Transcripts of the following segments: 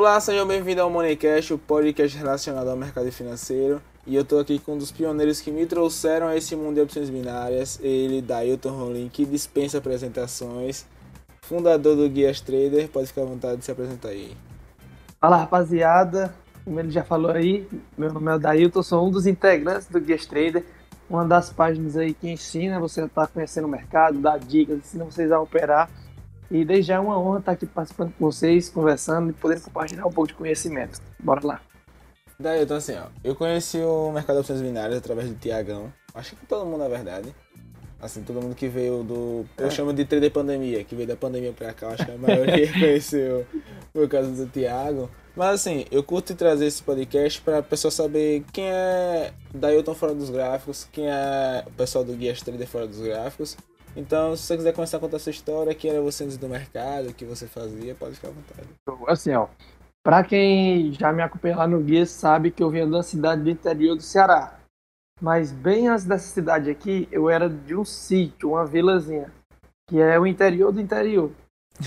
Olá, sejam bem-vindos ao Moneycast, o podcast relacionado ao mercado financeiro. E eu estou aqui com um dos pioneiros que me trouxeram a esse mundo de opções binárias, ele, Dailton Rolim, que dispensa apresentações, fundador do Guias Trader. Pode ficar à vontade de se apresentar aí. Fala, rapaziada. Como ele já falou aí, meu nome é Dailton, sou um dos integrantes do Guias Trader, uma das páginas aí que ensina você a estar tá conhecendo o mercado, dá dicas, ensina vocês a operar. E desde já é uma honra estar aqui participando com vocês, conversando e podendo compartilhar um pouco de conhecimento. Bora lá. Daí, então assim, ó, eu conheci o mercado de opções binárias através do Tiagão. Acho que todo mundo, na verdade. Assim, todo mundo que veio do. Eu é. chamo de trader pandemia, que veio da pandemia pra cá, acho que a maioria conheceu por causa do Tiago. Mas assim, eu curto trazer esse podcast para a pessoa saber quem é Dailton fora dos gráficos, quem é o pessoal do Guias Trader fora dos gráficos. Então, se você quiser começar a contar sua história, quem era você antes do mercado, o que você fazia, pode ficar à vontade. Assim, ó, Pra quem já me acompanha lá no guia, sabe que eu venho da cidade do interior do Ceará. Mas bem antes dessa cidade aqui, eu era de um sítio, uma vilazinha, que é o interior do interior.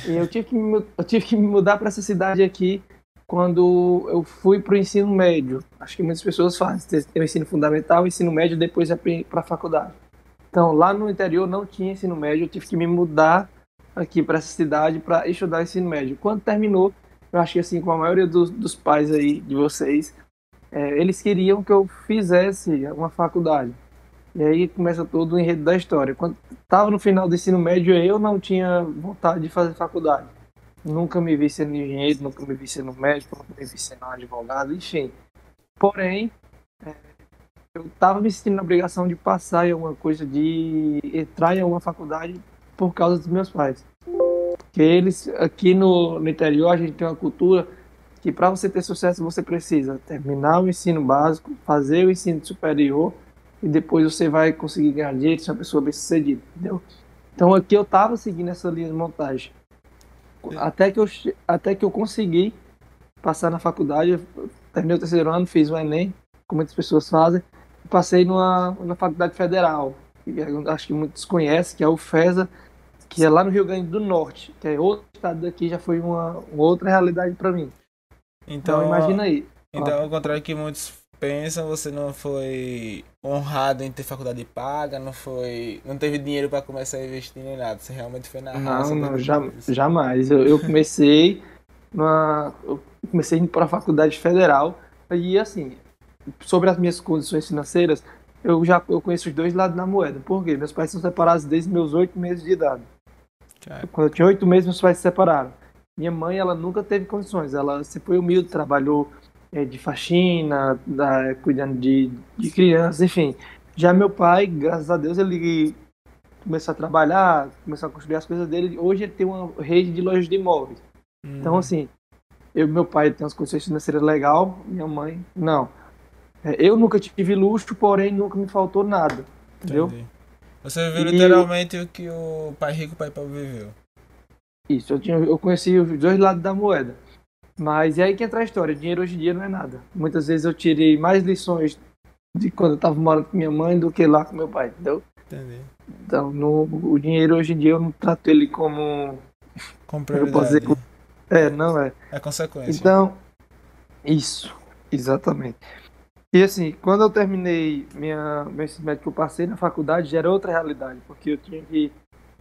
E eu tive que me, eu tive que me mudar para essa cidade aqui quando eu fui para o ensino médio. Acho que muitas pessoas fazem, tem o ensino fundamental, o ensino médio, depois é para a faculdade. Então, lá no interior não tinha ensino médio, eu tive que me mudar aqui para essa cidade para estudar ensino médio. Quando terminou, eu acho que assim, com a maioria dos, dos pais aí de vocês, é, eles queriam que eu fizesse uma faculdade. E aí começa todo o enredo da história. Quando estava no final do ensino médio, eu não tinha vontade de fazer faculdade. Nunca me vi sendo engenheiro, nunca me vi sendo médico, nunca me vi sendo advogado, enfim. Porém, é, eu estava me sentindo na obrigação de passar em alguma coisa, de entrar em alguma faculdade por causa dos meus pais que eles aqui no, no interior a gente tem uma cultura que para você ter sucesso você precisa terminar o ensino básico, fazer o ensino superior e depois você vai conseguir ganhar dinheiro, ser uma pessoa bem sucedida, entendeu? Então aqui eu estava seguindo essa linha de montagem. Até que eu, até que eu consegui passar na faculdade, terminei o terceiro ano, fiz o Enem, como muitas pessoas fazem, passei numa, na faculdade federal, que acho que muitos conhecem, que é o FESA, que é lá no Rio Grande do Norte, que é outro estado daqui, já foi uma, uma outra realidade para mim. Então, então, imagina aí. Então, ao contrário que muitos pensam, você não foi honrado em ter faculdade paga, não foi, não teve dinheiro para começar a investir nem nada. Você realmente foi na raça. Não, não, já, jamais. Eu, eu comecei na, eu comecei para a faculdade federal e assim, sobre as minhas condições financeiras, eu já eu conheço os dois lados da moeda. Por quê? Meus pais são separados desde meus oito meses de idade. Quando eu tinha oito meses, meus pais se separaram. Minha mãe, ela nunca teve condições. Ela sempre foi humilde, trabalhou é, de faxina, da, cuidando de, de crianças, enfim. Já meu pai, graças a Deus, ele começou a trabalhar, começou a construir as coisas dele. Hoje ele tem uma rede de lojas de imóveis. Hum. Então, assim, eu, meu pai tem umas condições financeiras legal, minha mãe, não. É, eu nunca tive luxo, porém nunca me faltou nada. Entendeu? Entendi. Você viveu literalmente o que o pai rico e o pai pobre viveu. Isso, eu, tinha, eu conheci os dois lados da moeda. Mas é aí que entra a história. Dinheiro hoje em dia não é nada. Muitas vezes eu tirei mais lições de quando eu estava morando com minha mãe do que lá com meu pai, entendeu? Entendi. Então, no, o dinheiro hoje em dia eu não trato ele como. Como prioridade. Dizer, é, não é. É consequência. Então, isso, exatamente. E assim, quando eu terminei minha, meu ensino médio que eu passei na faculdade, já era outra realidade, porque eu tinha que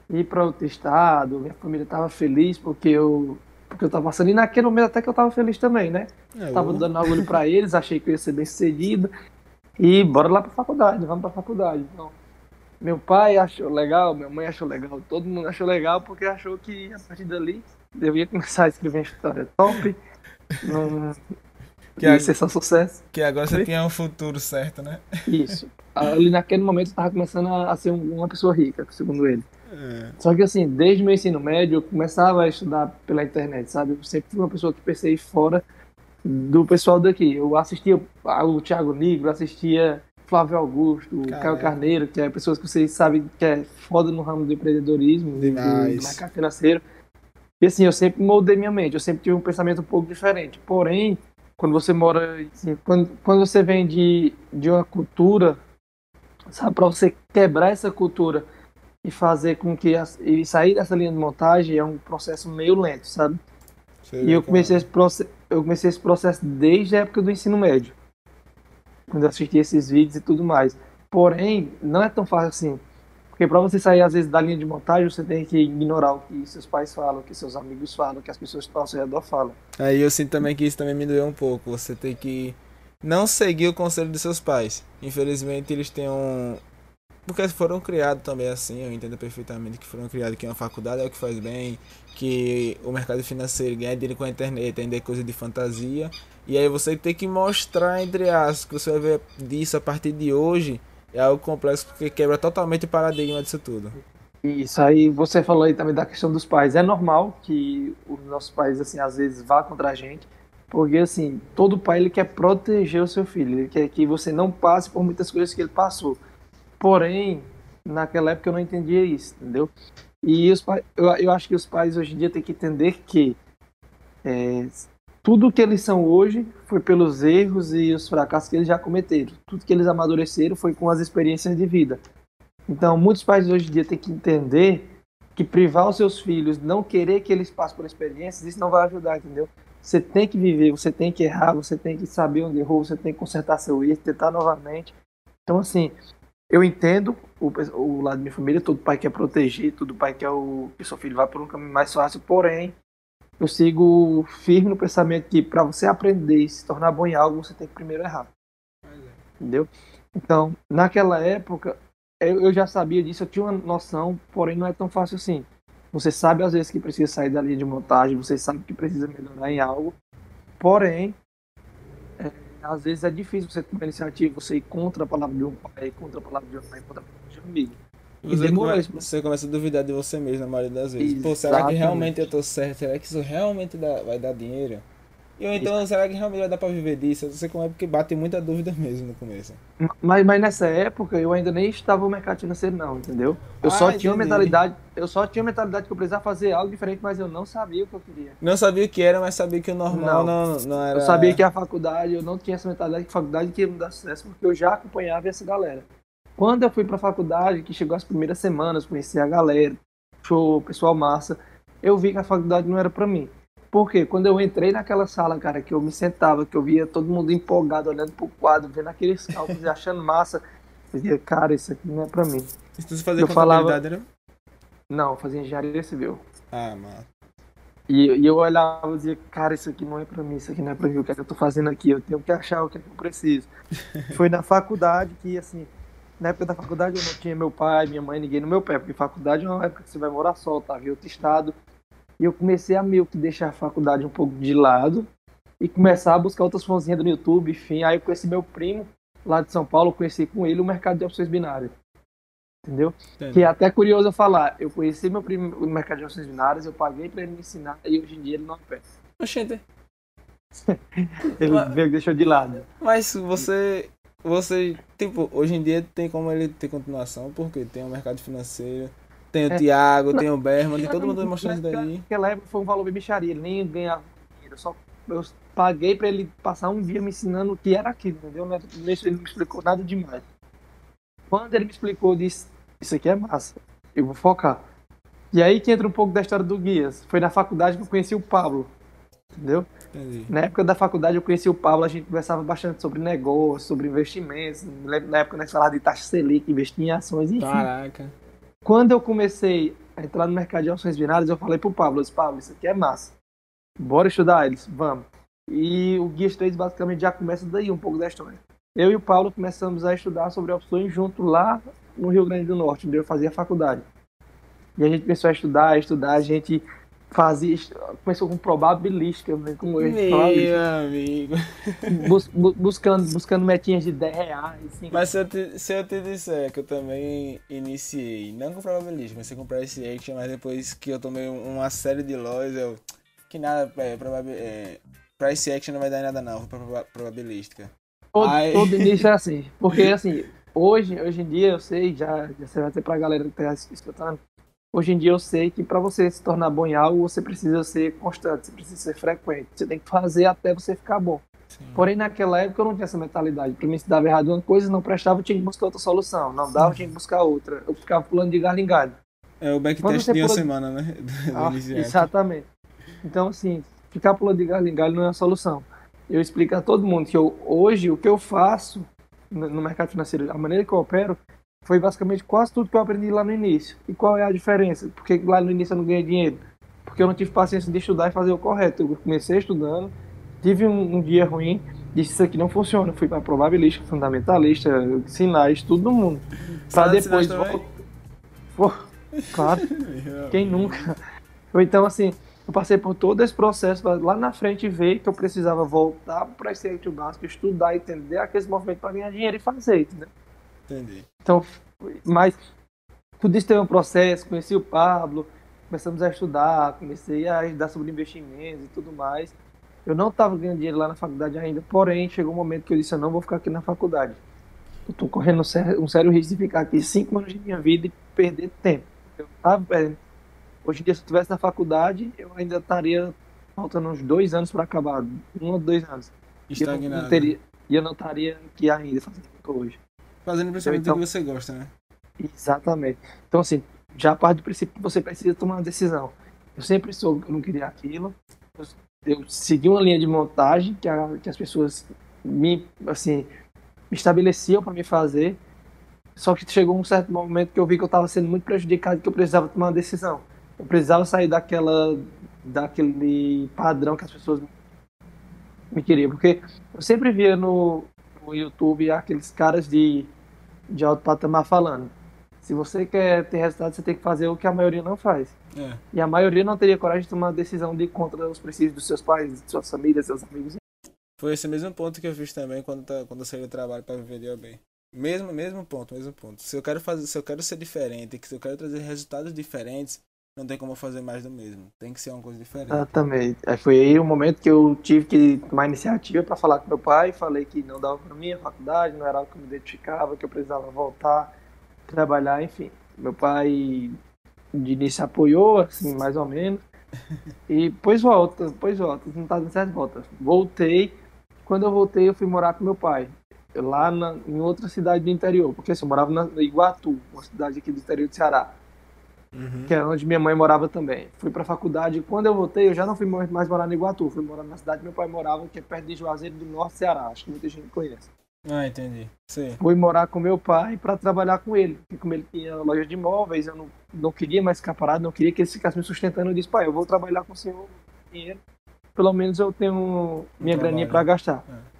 ir para outro estado, minha família estava feliz porque eu porque eu estava passando, e naquele momento até que eu estava feliz também, né? É, tava eu... dando orgulho para eles, achei que eu ia ser bem sucedido, e bora lá para faculdade, vamos para faculdade. Então, meu pai achou legal, minha mãe achou legal, todo mundo achou legal porque achou que a partir dali eu ia começar a escrever uma história top, que ia ser só sucesso. Que agora você tinha um futuro certo, né? Isso. Ali naquele momento eu tava começando a, ser uma pessoa rica, segundo ele. É. Só que assim, desde meu ensino médio, eu começava a estudar pela internet, sabe? Eu sempre fui uma pessoa que pensei fora do pessoal daqui. Eu assistia o Thiago Negro, assistia Flávio Augusto, o Caio Carneiro, que é pessoas que vocês sabem que é foda no ramo do empreendedorismo, do mercado financeiro. E assim, eu sempre moldei minha mente, eu sempre tive um pensamento um pouco diferente. Porém, quando você mora, assim, quando, quando você vem de, de uma cultura, sabe, para você quebrar essa cultura e fazer com que as, e sair dessa linha de montagem é um processo meio lento, sabe? e eu comecei esse processo, eu comecei esse processo desde a época do ensino médio. Quando eu assisti esses vídeos e tudo mais. Porém, não é tão fácil assim. Porque para você sair, às vezes, da linha de montagem, você tem que ignorar o que seus pais falam, o que seus amigos falam, o que as pessoas ao seu redor falam. Aí eu sinto também que isso também me doeu um pouco. Você tem que não seguir o conselho dos seus pais. Infelizmente, eles têm um, porque foram criados também assim, eu entendo perfeitamente que foram criados que uma faculdade é o que faz bem, que o mercado financeiro ganha dinheiro com a internet, ainda é coisa de fantasia. E aí você tem que mostrar, entre aspas, que você vai ver disso a partir de hoje, é algo complexo porque quebra totalmente o paradigma disso tudo. Isso aí, você falou aí também da questão dos pais. É normal que os nossos pais, assim, às vezes vá contra a gente, porque, assim, todo pai ele quer proteger o seu filho, ele quer que você não passe por muitas coisas que ele passou. Porém, naquela época eu não entendia isso, entendeu? E os pais, eu, eu acho que os pais hoje em dia têm que entender que é, tudo que eles são hoje foi pelos erros e os fracassos que eles já cometeram. Tudo que eles amadureceram foi com as experiências de vida. Então, muitos pais hoje em dia têm que entender que privar os seus filhos, não querer que eles passem por experiências, isso não vai ajudar, entendeu? Você tem que viver, você tem que errar, você tem que saber onde errou, você tem que consertar seu erro, tentar novamente. Então, assim, eu entendo o, o, lado da minha família, todo pai quer proteger, todo pai quer o, que seu filho vá por um caminho mais fácil, porém, eu sigo firme no pensamento que para você aprender e se tornar bom em algo, você tem que primeiro errar. Entendeu? Então, naquela época, eu, já sabia disso, eu tinha uma noção, porém não é tão fácil assim. Você sabe às vezes que precisa sair da linha de montagem, você sabe que precisa melhorar em algo, porém, às vezes é difícil você tomar iniciativa, você ir contra a palavra de um pai, contra a palavra de uma mãe, contra a palavra de um amigo. Você, come, você começa a duvidar de você mesmo na maioria das vezes. Exatamente. Pô, será que realmente eu tô certo? Será que isso realmente dá, vai dar dinheiro? E ou então, será que realmente vai dar pra viver disso? Eu não sei como é, porque bate muita dúvida mesmo no começo. Mas, mas nessa época eu ainda nem estava no mercado financeiro, não, entendeu? Eu ah, só entendi. tinha uma mentalidade. Eu só tinha mentalidade que eu precisava fazer algo diferente, mas eu não sabia o que eu queria. Não sabia o que era, mas sabia que o normal não, não, não era. Eu sabia que a faculdade, eu não tinha essa mentalidade que a faculdade queria me dar sucesso, porque eu já acompanhava essa galera. Quando eu fui pra faculdade, que chegou as primeiras semanas, conheci a galera, show, pessoal massa, eu vi que a faculdade não era para mim. Porque quando eu entrei naquela sala, cara, que eu me sentava, que eu via todo mundo empolgado, olhando pro quadro, vendo aqueles cálculos e achando massa, eu dizia, cara, isso aqui não é pra mim. E você fazia eu contabilidade, falava... Não, eu fazia engenharia civil. Ah, mano. E, e, eu olhava e dizia, cara, isso aqui não é pra mim, isso aqui não é pra mim, o que é que eu tô fazendo aqui? Eu tenho que achar o que é que eu preciso. Foi na faculdade que, assim, na época da faculdade eu não tinha meu pai, minha mãe, ninguém no meu pé, porque faculdade é uma época que você vai morar só, tá? Em outro estado. E eu comecei a meio que deixar a faculdade um pouco de lado e começar a buscar outras fontes no YouTube, enfim. Aí eu conheci meu primo lá de São Paulo, conheci com ele o mercado de opções binárias. Entendeu? Entendi. Que é até curioso eu falar. Eu conheci meu primo no mercado de opções binárias, eu paguei para ele me ensinar e hoje em dia ele não opera. Oxente. ele mas, deixou de lado. Mas você. Você, tipo, hoje em dia tem como ele ter continuação, porque tem o mercado financeiro, tem o é. Thiago, tem o Berman, tem todo mundo mostrando isso daí. Naquela época foi um valor bem bicharia, ele nem ganhava dinheiro, só eu paguei pra ele passar um dia me ensinando o que era aquilo, entendeu? Ele não me explicou nada demais. Quando ele me explicou, eu disse, isso aqui é massa, eu vou focar. E aí que entra um pouco da história do Guias. Foi na faculdade que eu conheci o Pablo, entendeu? Entendi. Na época da faculdade eu conheci o Pablo, a gente conversava bastante sobre negócios, sobre investimentos. Na época nós falávamos de taxa Selic, investir em ações, enfim. Caraca. Quando eu comecei a entrar no mercado de ações binárias, eu falei pro Pablo, disse, Pablo, isso aqui é massa. Bora estudar eles, vamos. E o Guia 3 basicamente já começa daí um pouco da história. Eu e o Paulo começamos a estudar sobre opções junto lá no Rio Grande do Norte, onde eu fazia faculdade. E a gente começou a estudar, a estudar, a gente fazia, começou com probabilística, né, como eu Meu amigo. Bus, bu, buscando, buscando metinhas de 10 reais. Assim. Mas se eu, te, se eu te disser que eu também iniciei, não com probabilística, mas com price action, mas depois que eu tomei uma série de lojas, eu. Que nada, é, probabil, é, price action não vai dar em nada não, foi pra probabilística. Todo, todo início é assim, porque assim, hoje, hoje em dia eu sei, já, já você vai ter pra galera que tá escutando, Hoje em dia eu sei que para você se tornar bom em algo, você precisa ser constante, você precisa ser frequente. Você tem que fazer até você ficar bom. Sim. Porém, naquela época eu não tinha essa mentalidade. Para mim, se dava errado uma coisa, não prestava, eu tinha que buscar outra solução. Não dava, eu tinha que buscar outra. Eu ficava pulando de galho em galho. É o backtest de uma pula... semana, né? Ah, exatamente. Então, assim, ficar pulando de galho em galho não é a solução. Eu explico a todo mundo que eu, hoje o que eu faço no mercado financeiro, a maneira que eu opero, foi basicamente quase tudo que eu aprendi lá no início. E qual é a diferença? Porque lá no início eu não ganhei dinheiro? Porque eu não tive paciência de estudar e fazer o correto. Eu comecei estudando, tive um, um dia ruim, disse isso aqui não funciona. Fui para probabilística, fundamentalista, sinais, tudo no mundo. Para depois. Pô, claro. Quem nunca? Então, assim, eu passei por todo esse processo para lá na frente ver que eu precisava voltar para esse básico, estudar, entender aqueles movimentos para ganhar dinheiro e fazer, entendeu? Entendi. Então, mas tudo isso teve um processo, conheci o Pablo, começamos a estudar, comecei a estudar sobre investimentos e tudo mais. Eu não estava ganhando dinheiro lá na faculdade ainda, porém chegou um momento que eu disse, eu não vou ficar aqui na faculdade. Eu estou correndo um sério, um sério risco de ficar aqui cinco anos de minha vida e perder tempo. Eu estava perdendo. Hoje em dia, se eu estivesse na faculdade, eu ainda estaria faltando uns dois anos para acabar, um ou dois anos. Estagnado. E eu não, teria, e eu não estaria aqui ainda fazendo hoje. Fazendo principalmente então, o que você gosta, né? Exatamente. Então, assim, já parte do princípio que você precisa tomar uma decisão. Eu sempre soube que eu não queria aquilo. Eu, eu segui uma linha de montagem que, a, que as pessoas me, assim, me estabeleciam para me fazer. Só que chegou um certo momento que eu vi que eu estava sendo muito prejudicado e que eu precisava tomar uma decisão. Eu precisava sair daquela, daquele padrão que as pessoas me queriam. Porque eu sempre via no, no YouTube aqueles caras de, de alto patamar falando. Se você quer ter resultado, você tem que fazer o que a maioria não faz. É. E a maioria não teria coragem de tomar uma decisão de contra os princípios dos seus pais, de suas famílias, seus amigos. Foi esse mesmo ponto que eu fiz também quando, tá, quando eu saí do trabalho para viver de OB. Mesmo, mesmo ponto, mesmo ponto. Se eu quero fazer, se eu quero ser diferente, se eu quero trazer resultados diferentes, não tem como fazer mais do mesmo. Tem que ser uma coisa diferente. Exatamente. Foi aí o momento que eu tive que tomar iniciativa para falar com meu pai. Falei que não dava para mim a faculdade, não era algo que me identificava, que eu precisava voltar, trabalhar, enfim. Meu pai de início apoiou, assim, mais ou menos. E depois volta, depois volta. Não tá dando certo, volta. Voltei. Quando eu voltei, eu fui morar com meu pai. Lá na, em outra cidade do interior. Porque assim, eu morava na Iguatu, uma cidade aqui do interior do Ceará uhum. que é onde minha mãe morava também. Fui para a faculdade quando eu voltei, eu já não fui mais morar no Iguatu, fui morar na cidade que meu pai morava, que é perto de Juazeiro do Norte, Ceará. Acho que muita gente conhece. Ah, entendi. Sim. Fui morar com meu pai para trabalhar com ele. Porque como ele tinha loja de imóveis, eu não, não queria mais ficar parado, não queria que ele ficasse me sustentando. Eu disse, pai, eu vou trabalhar com o senhor, dinheiro. Pelo menos eu tenho minha graninha para gastar. É.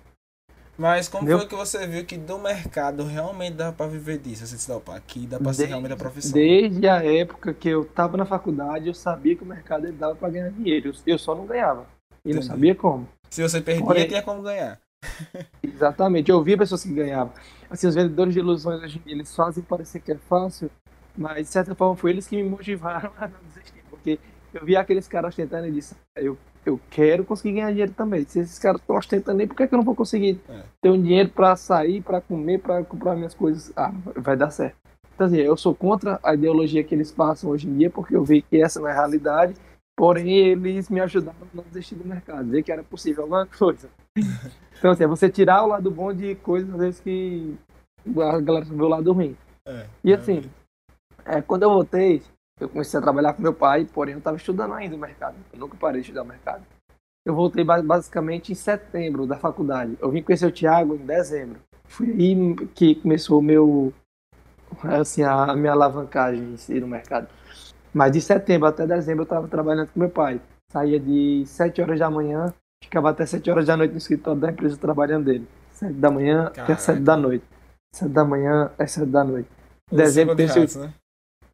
Mas como Entendeu? foi que você viu que do mercado realmente dá para viver disso? Você disse, opa, aqui dá para ser realmente a profissão. Desde a época que eu estava na faculdade, eu sabia que o mercado ele dava para ganhar dinheiro. Eu só não ganhava. E Entendi. não sabia como. Se você perdia, Porém, tinha como ganhar. exatamente. Eu via pessoas que ganhavam. Assim, os vendedores de ilusões hoje em dia, eles fazem parecer que é fácil, mas de certa forma foi eles que me motivaram a não desistir. Porque eu via aqueles caras tentando e disse, eu eu quero conseguir ganhar dinheiro também. Se esses caras estão ostentando aí, por que, é que eu não vou conseguir é. ter um dinheiro para sair, para comer, para comprar minhas coisas? Ah, vai dar certo. Então, assim, eu sou contra a ideologia que eles passam hoje em dia, porque eu vi que essa não é a realidade, porém eles me ajudaram a não desistir do mercado, ver que era possível alguma coisa. Então, assim, é você tirar o lado bom de coisas, às vezes, que a galera vê o lado ruim. É, e assim, é, quando eu voltei, eu comecei a trabalhar com meu pai, porém eu estava estudando ainda o mercado. Eu nunca parei de estudar o mercado. Eu voltei basicamente em setembro da faculdade. Eu vim conhecer o Thiago em dezembro. Foi aí que começou o meu, assim, a minha alavancagem no mercado. Mas de setembro até dezembro eu estava trabalhando com meu pai. Saía de 7 horas da manhã, ficava até 7 horas da noite no escritório da empresa trabalhando dele. 7 da manhã Caraca. até 7 da noite. 7 da manhã até 7 da noite. Dezembro, de rato, né?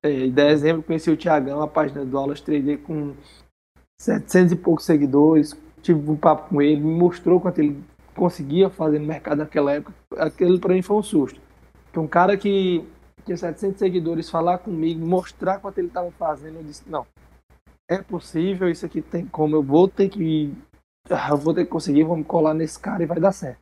É, em dezembro conheci o Tiagão, a página do Aulas 3D com 700 e poucos seguidores. Tive um papo com ele, me mostrou quanto ele conseguia fazer no mercado naquela época. Aquele para mim foi um susto. Que um cara que tinha 700 seguidores falar comigo, mostrar quanto ele estava fazendo, eu disse: não, é possível, isso aqui tem como, eu vou ter que. Eu vou ter que conseguir, vamos colar nesse cara e vai dar certo.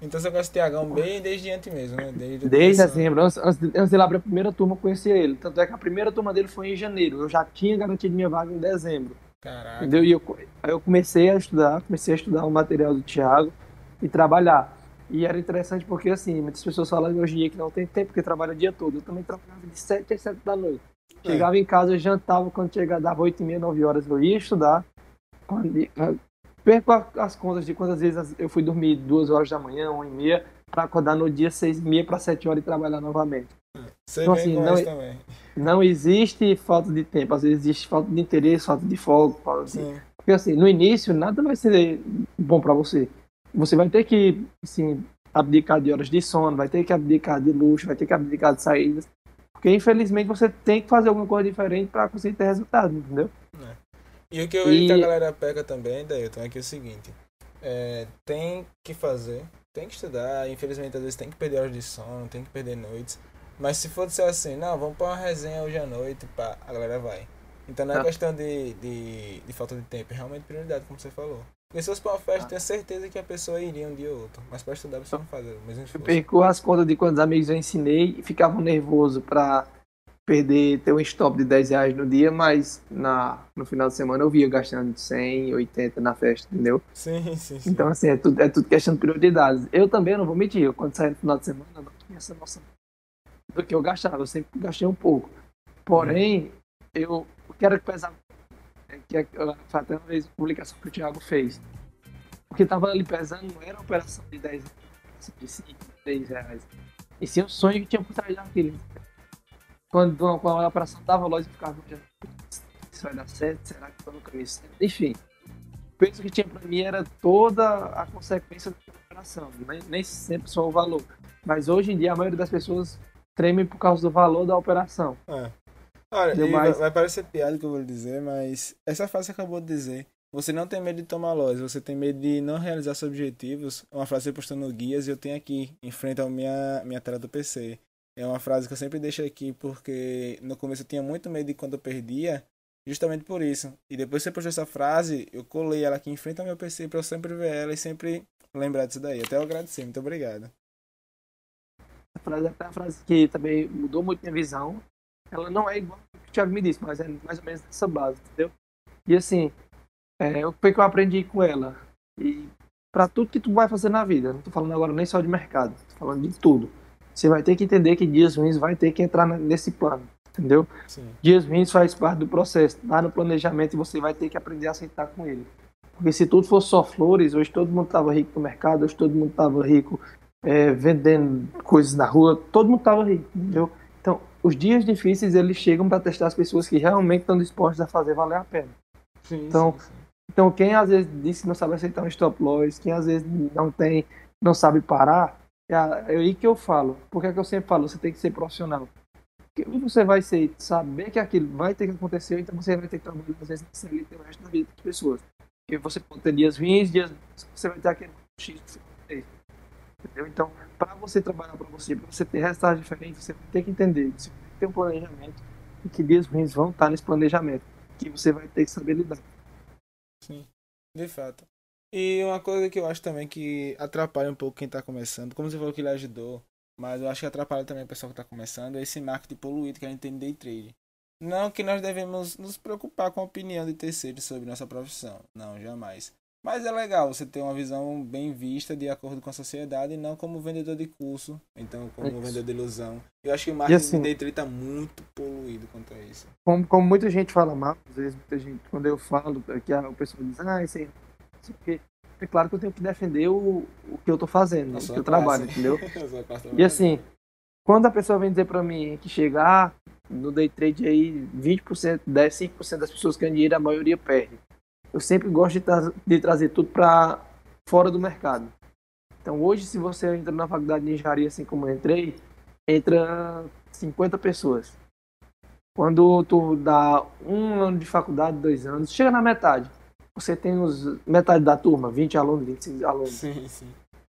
Então você conhece o Tiagão bem desde antes mesmo, né? Desde, desde dezembro. Antes, antes, ele abrir a primeira turma, eu conhecia ele. Tanto é que a primeira turma dele foi em janeiro. Eu já tinha garantido minha vaga em dezembro. Caraca. Entendeu? E eu, aí eu comecei a estudar, comecei a estudar o material do Thiago e trabalhar. E era interessante porque, assim, muitas pessoas falam hoje em dia que não tem tempo, porque trabalha o dia todo. Eu também trabalhava de 7 às 7 da noite. É. Chegava em casa, jantava, quando chegava, dava 8 e meia, 9 horas, eu ia estudar. Quando, perco as contas de quantas vezes eu fui dormir duas horas da manhã, uma e meia, para acordar no dia seis e meia para sete horas e trabalhar novamente. Você então, assim, não, também. não existe falta de tempo, às vezes existe falta de interesse, falta de foco. Falta de... Porque assim, no início nada vai ser bom para você. Você vai ter que, assim, abdicar de horas de sono, vai ter que abdicar de luxo, vai ter que abdicar de saídas. Porque infelizmente você tem que fazer alguma coisa diferente para conseguir ter resultado, entendeu? E o que eu vejo que a galera pega também, Dailton, é que é o seguinte: é, tem que fazer, tem que estudar, infelizmente às vezes tem que perder horas de sono, tem que perder noites. Mas se for ser assim, não, vamos para uma resenha hoje à noite, pá, a galera vai. Então não é ah. questão de, de, de, falta de tempo, é realmente prioridade, como você falou. Porque se fosse para uma festa, ah. tenho certeza que a pessoa iria um dia ou outro. Mas para estudar você não faz o mesmo esforço. Eu perco as contas de quantos amigos eu ensinei e ficavam nervoso para perder, ter um stop de 10 reais no dia, mas na, no final de semana eu via gastando 100, 80 na festa, entendeu? Sim, sim, sim. Então, assim, é tudo, é tudo questão de prioridades. Eu também não vou mentir, eu, quando saí no final de semana, eu não tinha essa noção do que eu gastava, eu sempre gastei um pouco. Porém, eu quero pesar é, que foi até uma vez a publicação que o Thiago fez. Porque estava ali pesando, não era operação de 10 reais, de 5, 3 reais. E sim o sonho que tinha por trás daquilo. Quando, quando a operação estava loja, eu ficava isso vai dar certo, será que estou no caminho certo? Enfim, o peso que tinha para mim era toda a consequência da operação, nem, nem sempre só o valor. Mas hoje em dia a maioria das pessoas treme por causa do valor da operação. É. Olha, mais... vai parecer piada que eu vou dizer, mas essa frase que acabou de dizer. Você não tem medo de tomar lojas, você tem medo de não realizar seus objetivos. Uma frase que eu postei no Guias e eu tenho aqui, em frente à minha, minha tela do PC. É uma frase que eu sempre deixo aqui porque no começo eu tinha muito medo de quando eu perdia, justamente por isso. E depois que você postou essa frase, eu colei ela aqui em frente ao meu PC para eu sempre ver ela e sempre lembrar disso daí. Até eu agradecer, muito obrigado essa frase é a frase que também mudou muito minha visão. Ela não é igual ao que o Thiago me disse, mas é mais ou menos dessa base, entendeu? E assim, é, o que eu aprendi com ela? E para tudo que tu vai fazer na vida, não tô falando agora nem só de mercado, tô falando de tudo. Você vai ter que entender que dias ruins vai ter que entrar nesse plano, entendeu? Sim. Dias ruins faz parte do processo, tá no planejamento você vai ter que aprender a aceitar com ele. Porque se tudo fosse só flores, hoje todo mundo tava rico no mercado, hoje todo mundo tava rico é, vendendo coisas na rua, todo mundo estava rico, entendeu? Então, os dias difíceis eles chegam para testar as pessoas que realmente estão dispostas a fazer valer a pena. Sim, então, sim, sim. então quem às vezes diz que não sabe aceitar um stop loss, quem às vezes não tem, não sabe parar, é, aí que eu falo. Porque é que eu sempre falo, você tem que ser profissional. Porque você vai ser, saber que aquilo vai ter que acontecer, então você vai ter que trabalhar às vezes vida o resto da vida das pessoas. Porque você pode ter dias ruins, dias você vai ter aquele X que você. Entendeu? Então, para você trabalhar para você, para você ter resultados diferentes, você vai ter que entender, você tem que ter um planejamento e que dias ruins vão estar nesse planejamento, que você vai ter que saber lidar. Sim, de fato. E uma coisa que eu acho também que atrapalha um pouco quem está começando, como você falou que ele ajudou, mas eu acho que atrapalha também o pessoal que está começando, é esse marketing poluído que a gente tem de day trade. Não que nós devemos nos preocupar com a opinião de terceiros sobre nossa profissão. Não, jamais. Mas é legal você ter uma visão bem vista de acordo com a sociedade e não como vendedor de curso, então como vendedor de ilusão. Eu acho que o marketing assim, de day trade está muito poluído quanto a isso. Como, como muita gente fala mal, às vezes muita gente, quando eu falo, que a, o pessoal diz, ah, isso aí, isso aqui. É claro que eu tenho que defender o, o que eu estou fazendo, o que eu trabalho, entendeu? e assim, quando a pessoa vem dizer para mim que chegar ah, no day trade aí 20%, 10, 5% das pessoas que ganham dinheiro, a maioria perde eu sempre gosto de, tra de trazer tudo para fora do mercado. Então hoje, se você entra na faculdade de engenharia, assim como eu entrei, entra 50 pessoas. Quando tu dá um ano de faculdade, dois anos, chega na metade. Você tem os metade da turma, 20 alunos, 25 alunos. Sim, sim.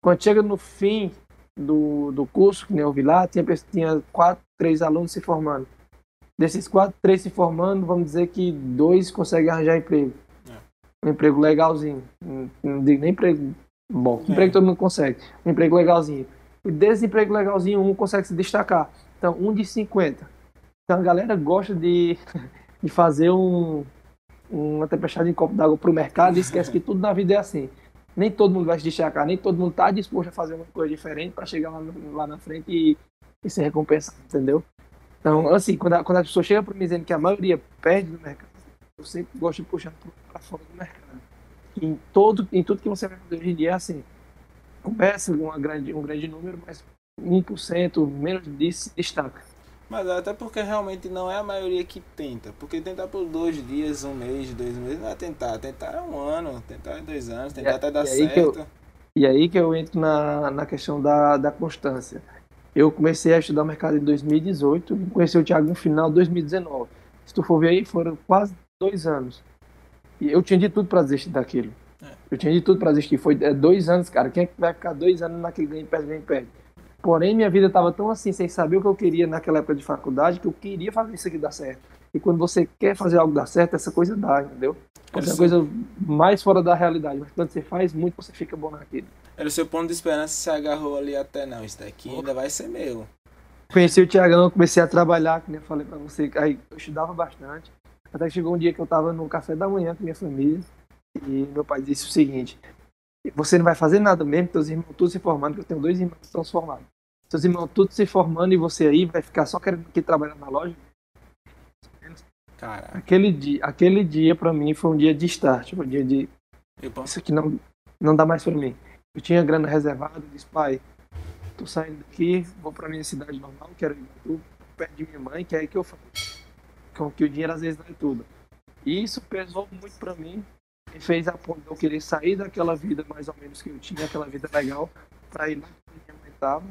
Quando chega no fim do, do curso, que nem eu vi lá, tinha, tinha quatro, três alunos se formando. Desses quatro, três se formando, vamos dizer que dois conseguem arranjar emprego um emprego legalzinho. Não digo nem emprego bom, é. emprego todo mundo consegue. Um emprego legalzinho. E desse emprego legalzinho, um consegue se destacar. Então, um de 50. Então, a galera gosta de, de fazer um, uma tempestade em copo d'água para o mercado e esquece que tudo na vida é assim. Nem todo mundo vai se destacar, nem todo mundo está disposto a fazer uma coisa diferente para chegar lá, lá na frente e, e ser recompensado, entendeu? Então, assim, quando a, quando a pessoa chega para mim dizendo que a maioria perde no mercado, eu sempre gosto de puxar para fora do mercado. em, todo, em tudo que você vai fazer hoje em dia é assim. Começa uma grande, um grande número, mas 1%, menos disso, destaca. Mas até porque realmente não é a maioria que tenta. Porque tentar por dois dias, um mês, dois meses, não é tentar. Tentar é um ano, tentar é dois anos, tentar E- até dar certo. eu- E aí que eu entro na, na questão da, da constância. Eu comecei a estudar o mercado em 2018 e conheci o Thiago no final de 2019. Se tu for ver aí, foram quase dois anos. E eu tinha de tudo para desistir daquilo. É. Eu tinha de tudo para desistir. Foi é, dois anos, cara. Quem é que vai ficar dois anos naquele ganho perde, ganho perde? Porém, minha vida estava tão assim, sem saber o que eu queria naquela época de faculdade, que eu queria fazer isso aqui dar certo. E quando você quer fazer algo dar certo, essa coisa dá, entendeu? Ser uma coisa mais fora da realidade, mas quando você faz muito, você fica bom naquilo. Era o seu ponto de esperança se agarrou ali até não. Isso daqui ainda vai ser meu. Conheci o Tiagão, comecei a trabalhar, que nem eu falei pra você, aí eu estudava bastante. Até que chegou um dia que eu tava no café da manhã com minha família e meu pai disse o seguinte: Você não vai fazer nada mesmo, teus irmãos todos se formando, que eu tenho dois irmãos que estão. Seus irmãos todos se formando e você aí vai ficar só querendo que trabalhar na loja? Caraca. Aquele dia, aquele dia pra mim foi um dia de start, foi um dia de Eu posso... isso aqui não, não dá mais pra mim. Eu tinha grana reservada, disse, pai, tô saindo daqui, vou pra minha cidade normal, quero ir pra perto de minha mãe, que é aí que eu faço. Com que o dinheiro às vezes não é tudo. E isso pesou muito pra mim e fez a ponto de eu querer sair daquela vida mais ou menos que eu tinha, aquela vida legal, pra ir lá que minha mãe tava,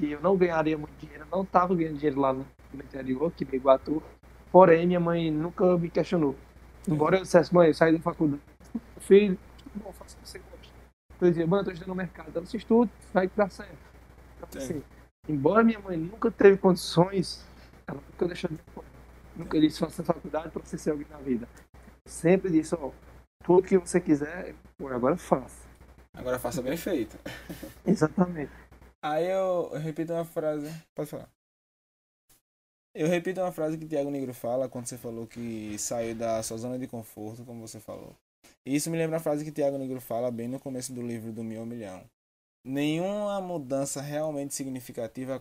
que eu não ganharia muito dinheiro, não tava ganhando dinheiro lá no, interior, aqui no Iguatu. Porém, minha mãe nunca me questionou. Embora eu dissesse, mãe, eu saí da faculdade. Filho, bom, faça o que você gosta. Eu dizia, mãe, eu tô estudando no mercado. Ela se estuda, vai que dá certo. Então, Sim. assim, embora minha mãe nunca teve condições, ela nunca deixou de me apoiar. Nunca disse, faça faculdade pra você ser alguém na vida. Sempre disse, ó, tudo que você quiser, agora faça. Agora faça bem feito. Exatamente. Aí eu, repito uma frase. Pode falar. Eu repito uma frase que Tiago Negro fala quando você falou que saiu da sua zona de conforto, como você falou. E isso me lembra a frase que Tiago Negro fala bem no começo do livro do Mil Milhão. Nenhuma mudança realmente significativa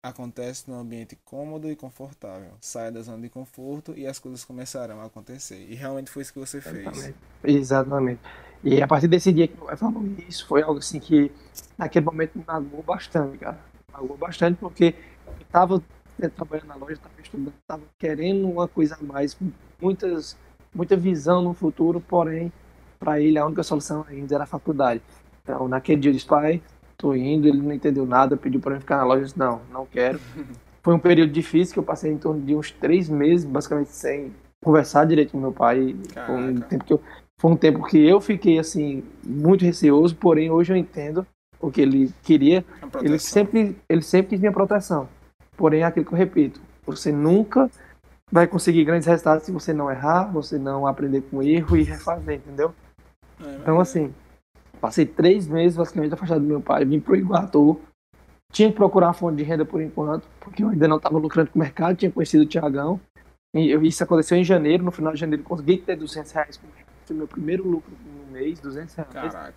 acontece num ambiente cômodo e confortável. Saia da zona de conforto e as coisas começarão a acontecer. E realmente foi isso que você fez. Exatamente. Exatamente. E a partir desse dia que meu pai falou isso, foi algo assim que naquele momento me magoou bastante, cara. Me Magoou bastante porque eu tava trabalhando na loja, tava estudando, tava querendo uma coisa a mais, com muitas, muita visão no futuro, porém, para ele a única solução ainda era a faculdade. Então, naquele dia eu disse, pai, tô indo, ele não entendeu nada, pediu para mim ficar na loja, eu disse, não, não quero. Foi um período difícil que eu passei em torno de uns três meses, basicamente sem conversar direito com meu pai. Foi um Caraca. tempo que eu foi um tempo que eu fiquei assim muito receoso, porém hoje eu entendo o que ele queria. Ele sempre, ele sempre quis minha proteção. Porém, é aquilo que eu repito, você nunca vai conseguir grandes resultados se você não errar, você não aprender com erro e refazer, entendeu? É, Então, assim, passei três meses basicamente afastado do meu pai, vim pro Iguatu, tinha que procurar uma fonte de renda por enquanto, porque eu ainda não estava lucrando com o mercado, tinha conhecido o Tiagão, isso aconteceu em janeiro, no final de janeiro eu consegui ter 200 reais com o meu primeiro lucro no mês, 200 reais. Caraca.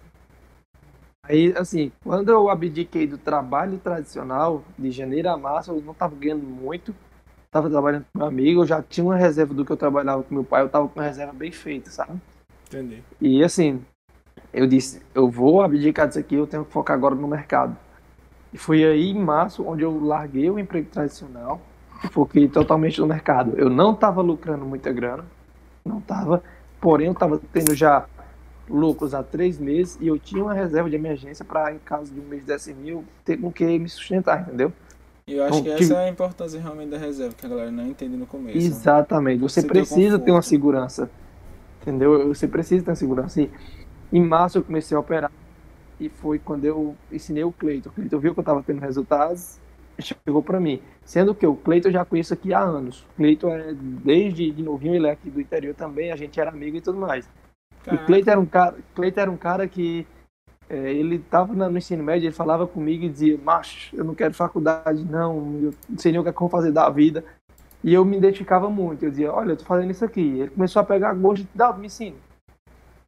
Aí, assim, quando eu abdiquei do trabalho tradicional, de janeiro a março, eu não estava ganhando muito. Estava trabalhando com meu amigo, eu já tinha uma reserva do que eu trabalhava com meu pai, eu estava com uma reserva bem feita, sabe? Entendi. E assim, eu disse, eu vou abdicar disso aqui, eu tenho que focar agora no mercado. E foi aí em março onde eu larguei o emprego tradicional e foquei totalmente no mercado. Eu não estava lucrando muita grana, não estava, porém eu estava tendo já lucros há três meses e eu tinha uma reserva de emergência para, em caso de um mês desse mil, ter com que me sustentar, entendeu? E eu acho Então, que que- essa é a importância realmente da reserva, que a galera não entende no começo. né? Exatamente. Você, Você ter precisa ter uma segurança. Entendeu? Você precisa ter uma segurança. E em março eu comecei a operar. E foi quando eu ensinei o Cleiton. O Cleiton viu que eu estava tendo resultados chegou para mim. Sendo que o Cleiton eu já conheço aqui há anos. Cleiton é desde de novinho, ele é aqui do interior também, a gente era amigo e tudo mais. Caraca. Cleiton era um cara, Cleiton era um cara que é, ele estava no ensino médio, ele falava comigo e dizia, macho, eu não quero faculdade, não, eu não sei nem o que é que eu vou fazer da vida. E eu me identificava muito, eu dizia, olha, eu tô fazendo isso aqui. Ele começou a pegar gosto, dá, me ensina.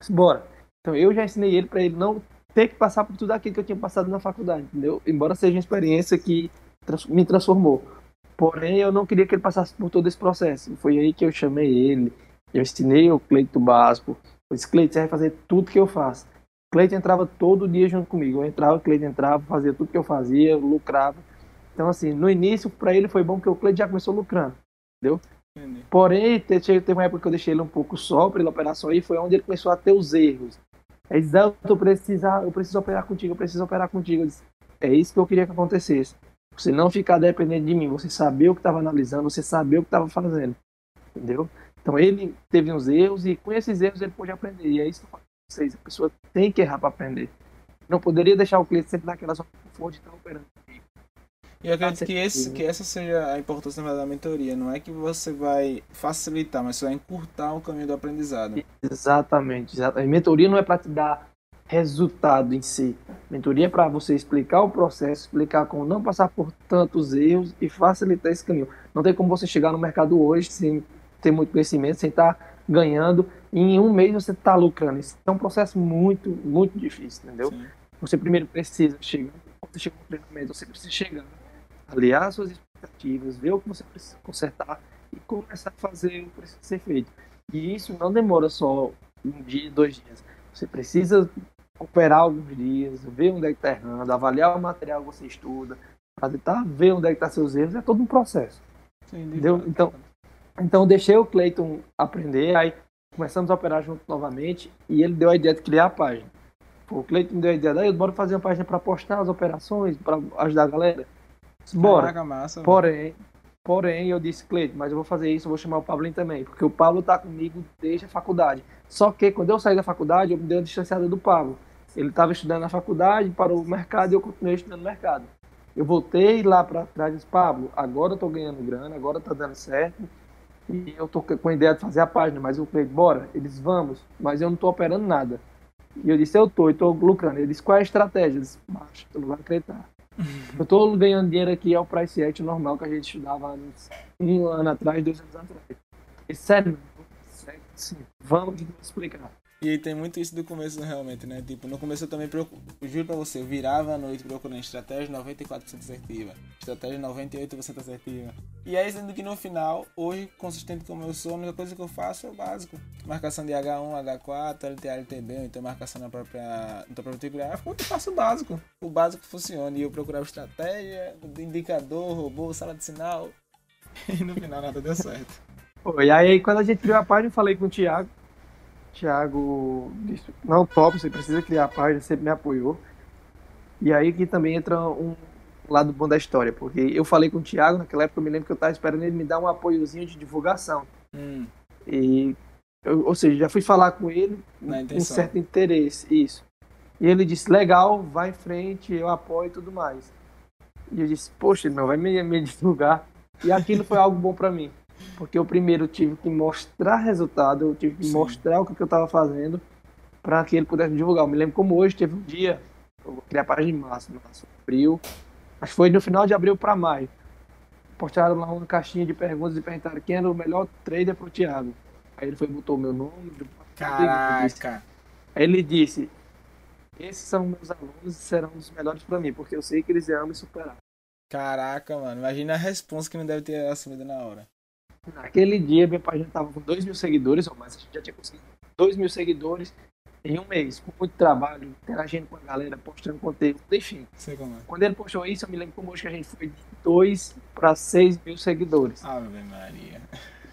Bora. Então eu já ensinei ele para ele não ter que passar por tudo aquilo que eu tinha passado na faculdade, entendeu? Embora seja uma experiência que trans- me transformou. Porém, eu não queria que ele passasse por todo esse processo. Foi aí que eu chamei ele Eu ensinei o Cleiton básico. Eu disse, Cleiton, você vai fazer tudo que eu faço. Cleiton entrava todo dia junto comigo. Eu entrava, o Cleiton entrava, fazia tudo que eu fazia, lucrava. Então, assim, no início, para ele foi bom porque o Cleiton já começou lucrando, entendeu? Entendi. Porém, teve, uma época que eu deixei ele um pouco só para ele operar só e foi onde ele começou a ter os erros. Aí diz, eu, precisar, eu preciso operar contigo, eu preciso operar contigo. Eu disse, é isso que eu queria que acontecesse. Você não ficar dependendo de mim, você saber o que estava analisando, você saber o que estava fazendo. Entendeu? Então ele teve uns erros e com esses erros ele pôde aprender. E é isso que eu falo para vocês. A pessoa tem que errar para aprender. Não poderia deixar o cliente sempre naquela zona de conforto de estar operando. E eu acredito que, esse, que essa seja a importância da mentoria. Não é que você vai facilitar, mas você vai encurtar o caminho do aprendizado. Exatamente. exatamente. Mentoria não é para te dar resultado em si. Mentoria é para você explicar o processo, explicar como não passar por tantos erros e facilitar esse caminho. Não tem como você chegar no mercado hoje sem ter muito conhecimento, sem estar tá ganhando e em um mês você está lucrando. Isso é um processo muito, muito difícil, entendeu? Sim. Você primeiro precisa chegar, você chega no treinamento, você precisa chegar, aliar suas expectativas, ver o que você precisa consertar e começar a fazer o que precisa ser feito. E isso não demora só um dia, dois dias. Você precisa operar alguns dias, ver onde é que está errando, avaliar o material que você estuda, para tentar ver onde é que estão tá seus erros, é todo um processo. Sim, entendeu? Então, então deixei o Cleiton aprender, aí começamos a operar junto novamente e ele deu a ideia de criar a página. o Cleiton deu a ideia, daí bora fazer uma página para postar as operações, para ajudar a galera. Bora. Caraca, massa, porém, porém, eu disse, Cleiton, mas eu vou fazer isso, eu vou chamar o Pablo também, porque o Pablo tá comigo desde a faculdade. Só que quando eu saí da faculdade, eu me dei uma distanciada do Pablo. Ele estava estudando na faculdade, parou o mercado e eu continuei estudando no mercado. Eu voltei lá para trás e disse, Pablo, agora eu estou ganhando grana, agora está dando certo. E eu estou com a ideia de fazer a página, mas eu falei, bora, eles vamos, mas eu não estou operando nada. E eu disse, eu estou, estou lucrando. Ele disse, qual é a estratégia? Eu disse, macho, tu não vai acreditar. eu estou ganhando dinheiro aqui ao price action normal que a gente estudava um ano atrás, dois anos atrás. E sério, sério, sim, vamos explicar. E tem muito isso do começo realmente, né? Tipo, no começo eu também, procuro, juro pra você, eu virava a noite procurando estratégia 94% assertiva, estratégia 98% assertiva. E aí, sendo que no final, hoje, consistente como eu sou, a única coisa que eu faço é o básico. Marcação de H1, H4, LTA, LTB, então marcação na própria, na própria tipográfica, eu faço o básico. O básico funciona. E eu procurava estratégia, indicador, robô, sala de sinal. E no final nada deu certo. Pô, e aí, quando a gente criou a página, eu falei com o Thiago, Thiago disse, não, top, você precisa criar a página, sempre me apoiou. E aí que também entra um lado bom da história, porque eu falei com o Thiago, naquela época eu me lembro que eu estava esperando ele me dar um apoiozinho de divulgação. Hum. E, eu, ou seja, já fui falar com ele com um certo interesse, isso. E ele disse, legal, vai em frente, eu apoio e tudo mais. E eu disse, poxa, não vai me, me divulgar. E aquilo foi algo bom para mim. Porque eu primeiro tive que mostrar resultado, eu tive que Sim. mostrar o que eu estava fazendo para que ele pudesse divulgar. Eu me lembro como hoje teve um dia, eu vou criar a página em março, março, abril, que foi no final de abril para maio. Postaram lá uma caixinha de perguntas e perguntaram quem era o melhor trader pro Thiago. Aí ele foi botou o meu nome. Caraca! Aí ele disse: Esses são meus alunos e serão os melhores para mim, porque eu sei que eles irão me superar. Caraca, mano, imagina a resposta que não deve ter assumido na hora. Naquele dia, minha página estava com 2 mil seguidores, ou mais, a gente já tinha conseguido 2 mil seguidores em um mês, com muito trabalho, interagindo com a galera, postando conteúdo, enfim. É. Quando ele postou isso, eu me lembro como hoje que a gente foi de 2 para 6 mil seguidores. Ave Maria.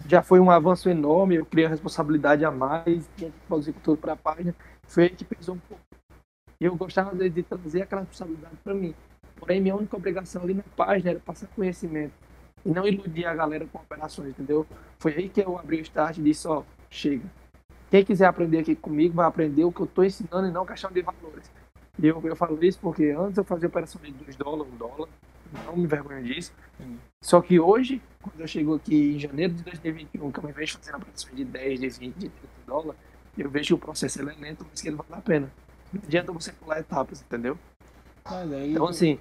Já foi um avanço enorme, eu criei a responsabilidade a mais, tinha que produzir conteúdo para a página, foi que pesou um pouco. E eu gostava de, de trazer aquela responsabilidade para mim. Porém, minha única obrigação ali na página era passar conhecimento e não iludir a galera com operações, entendeu? Foi aí que eu abri o start e disse, ó, chega. Quem quiser aprender aqui comigo vai aprender o que eu estou ensinando e não questão de valores. E eu, eu falo isso porque antes eu fazia operação de 2 dólares, 1 dólar, não me vergonho disso. Só que hoje, quando eu chego aqui em janeiro de 2021, que eu me vejo fazendo operações de 10, de 20, de 30 dólares, eu vejo que o processo é lento, mas que ele vale a pena. Não adianta você pular etapas, entendeu? então, assim,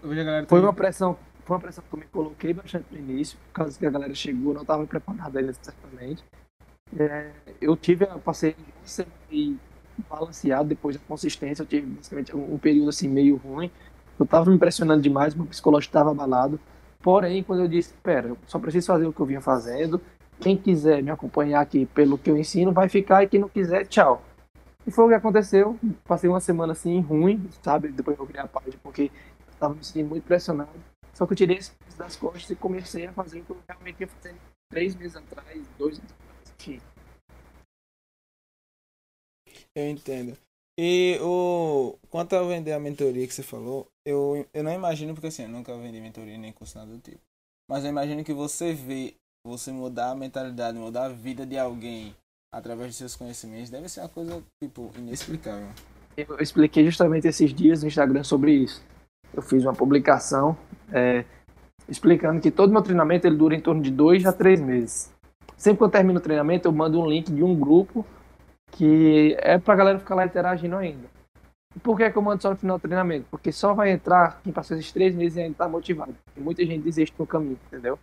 foi uma pressão foi uma pressão que eu me coloquei bastante no início, por causa que a galera chegou, não estava preparada ainda certamente. É, eu tive, eu passei uma semana balanceado depois da consistência, eu tive basicamente um, um período assim meio ruim. Eu estava me impressionando demais, meu psicológico estava abalado. Porém, quando eu disse, espera, eu só preciso fazer o que eu vinha fazendo quem quiser me acompanhar aqui pelo que eu ensino vai ficar e quem não quiser, tchau. E foi o que aconteceu. Passei uma semana assim ruim, sabe? Depois eu criei a página porque estava me sentindo muito pressionado. Só que eu tirei esse peso das costas e comecei a fazer o que eu realmente ia fazer três meses atrás, dois meses atrás, enfim. Eu entendo. E o quanto a vender a mentoria que você falou, eu, eu não imagino, porque assim, eu nunca vendi mentoria nem curso nada do tipo. Mas eu imagino que você vê, você mudar a mentalidade, mudar a vida de alguém através de seus conhecimentos, deve ser uma coisa, tipo, inexplicável. Eu expliquei justamente esses dias no Instagram sobre isso. Eu fiz uma publicação é, explicando que todo meu treinamento ele dura em torno de dois a três meses. Sempre que eu termino o treinamento, eu mando um link de um grupo que é pra galera ficar lá interagindo ainda. E por que, é que eu mando só no final do treinamento? Porque só vai entrar quem passou esses três meses e ainda tá motivado. E muita gente desiste no caminho, entendeu?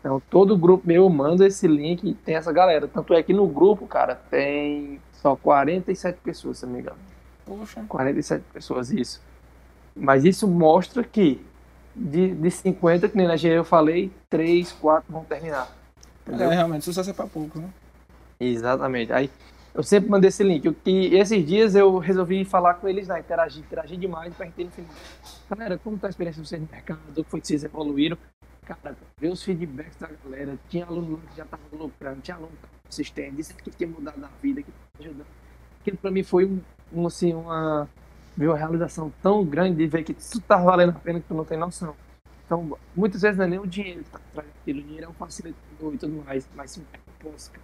Então, todo grupo meu eu mando esse link e tem essa galera. Tanto é que no grupo, cara, tem só 47 pessoas, se não me engano. Poxa. 47 pessoas, isso. Mas isso mostra que de, de 50, que nem na eu falei, 3, 4 vão terminar. Entendeu? É, realmente, sucesso é pra pouco, né? Exatamente. Aí eu sempre mandei esse link. E esses dias eu resolvi falar com eles lá, interagir, interagir demais pra gente no Galera, como tá a experiência de vocês no mercado? O que foi que vocês evoluíram? Cara, ver os feedbacks da galera. Tinha aluno que já tava lucrando, tinha aluno que tava consistente, disse que tinha mudado a vida, que tava ajudando. Aquilo pra mim foi um, um assim, uma, uma realização tão grande de ver que tudo tá valendo a pena que tu não tem noção. Então, muitas vezes não é nem o dinheiro que tá atrás daquilo, o dinheiro é um facilitador e tudo mais, mas sim é propósito,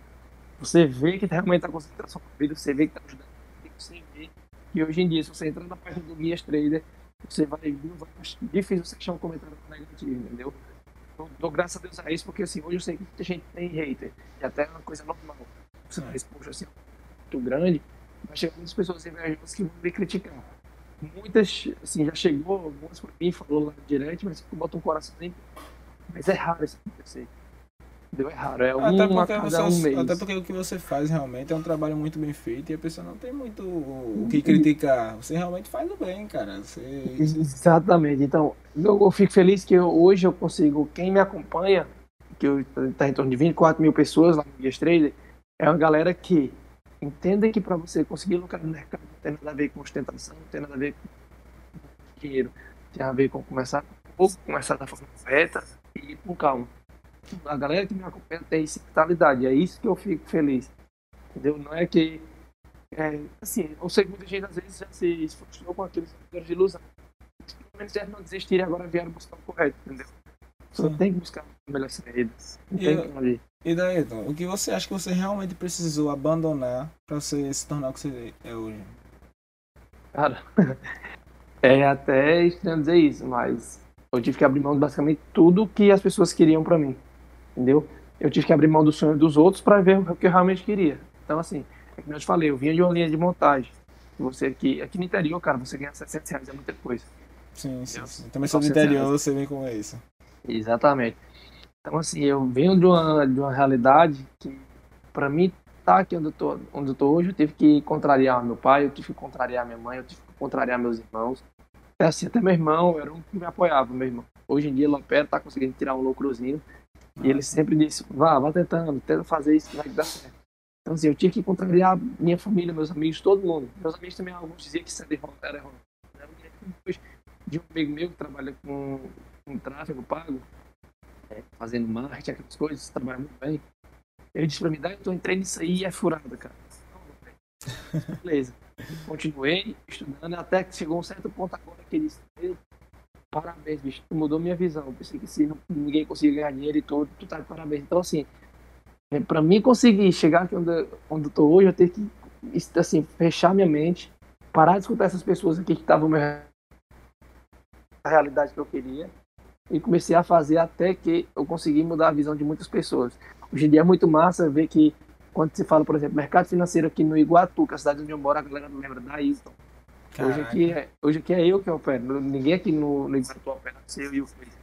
você vê que realmente está concentrando sua vida, você vê que está ajudando, você vê que hoje em dia, se você entrar na página do Guias Trader, você vai, não vai difícil você achar um comentário negativo, entendeu? Então, dou graças a Deus a isso, porque assim, hoje eu sei que muita gente tem hater, e até é uma coisa normal. Você faz, poxa, assim, muito grande, vai chegar muitas pessoas invejosas que vão me criticar. Muitas, assim, já chegou, algumas por mim, falou lá direto, mas bota um coraçãozinho. Mas é raro isso acontecer deu errado. É um até porque, você, um mês. até porque o que você faz realmente é um trabalho muito bem feito e a pessoa não tem muito o que criticar. Você realmente faz o bem, cara. Você... Exatamente. Então, eu, eu fico feliz que eu, hoje eu consigo, quem me acompanha, que está em torno de 24 mil pessoas lá no Guias Trader, é uma galera que entende que para você conseguir lucrar no mercado não tem nada a ver com ostentação, não tem nada a ver com dinheiro, tem a ver com começar ou começar da forma correta e com calma a galera que me acompanha tem essa mentalidade. É isso que eu fico feliz. Entendeu? Não é que. É, assim, eu sei que muita gente às vezes já se frustrou com aqueles fatores de ilusão. Pelo menos eles não desistirem agora vieram buscar o correto, entendeu? Só tem que buscar melhores saídas. E, e daí, então, o que você acha que você realmente precisou abandonar para você se tornar o que você é hoje? Cara, é até estranho dizer isso, mas eu tive que abrir mão de basicamente tudo que as pessoas queriam para mim entendeu? Eu tive que abrir mão do sonho dos outros para ver o que eu realmente queria. Então, assim, é como eu te falei, eu vinha de uma linha de montagem. Você aqui, aqui no interior, cara, você ganha 700 reais é muita coisa. Sim, sim, sim. Também sou do interior, reais. você vem com isso. Exatamente. Então, assim, eu venho de uma, de uma realidade que, para mim, tá aqui onde eu, tô, onde eu tô hoje, eu tive que contrariar meu pai, eu tive que contrariar minha mãe, eu tive que contrariar meus irmãos. É assim, até meu irmão era um que me apoiava, meu irmão. Hoje em dia, ele opera, tá conseguindo tirar um lucrozinho. E ele sempre disse, vá, vá tentando, tenta fazer isso vai dar certo. Então, assim, eu tinha que contrariar minha família, meus amigos, todo mundo. Meus amigos também, alguns diziam que isso era errado. Depois de um amigo meu que trabalha com, com tráfego pago, fazendo marketing, aquelas coisas, trabalha muito bem. Ele disse pra mim, eu entrei nisso aí e é furada, cara. Beleza. Continuei estudando até que chegou um certo ponto agora que ele disse, parabéns, bicho, tu mudou minha visão. Eu pensei que se não, ninguém conseguia ganhar dinheiro e tudo, tu tá de parabéns. Então, assim, é, pra mim conseguir chegar aqui onde, onde eu tô hoje, eu tenho que, assim, fechar minha mente, parar de escutar essas pessoas aqui que estavam na realidade que eu queria e comecei a fazer até que eu consegui mudar a visão de muitas pessoas. Hoje em dia é muito massa ver que quando se fala, por exemplo, mercado financeiro aqui no Iguatu, que é a cidade onde eu moro, a galera não lembra da Hilton. Hoje aqui, é, hoje aqui é eu que opero. Ninguém aqui no, no Iguatu opera, eu e o Felipe.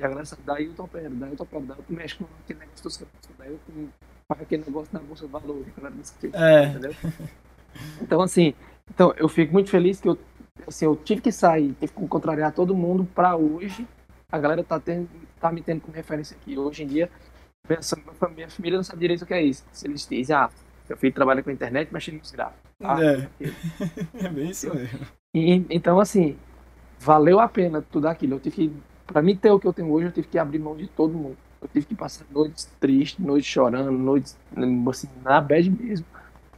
E a galera sabe, daí eu tô operando, daí eu tô operando, daí eu mexe com aquele negócio campos, daí eu aquele negócio na Bolsa de Valores, a galera discute, é. entendeu? Então, assim, então, eu fico muito feliz que eu, assim, eu tive que sair, tive que contrariar todo mundo para hoje. A galera tá, tendo, tá me tendo como referência aqui. Hoje em dia, minha, minha família não sabe direito o que é isso. Se eles dizem, ah, meu filho trabalha com a internet mexendo nos gráficos. Ah, é. é bem isso mesmo. E, então, assim, valeu a pena tudo aquilo. Eu tive que, pra mim ter o que eu tenho hoje, eu tive que abrir mão de todo mundo. Eu tive que passar noites tristes, noites chorando, noites assim, na bad mesmo.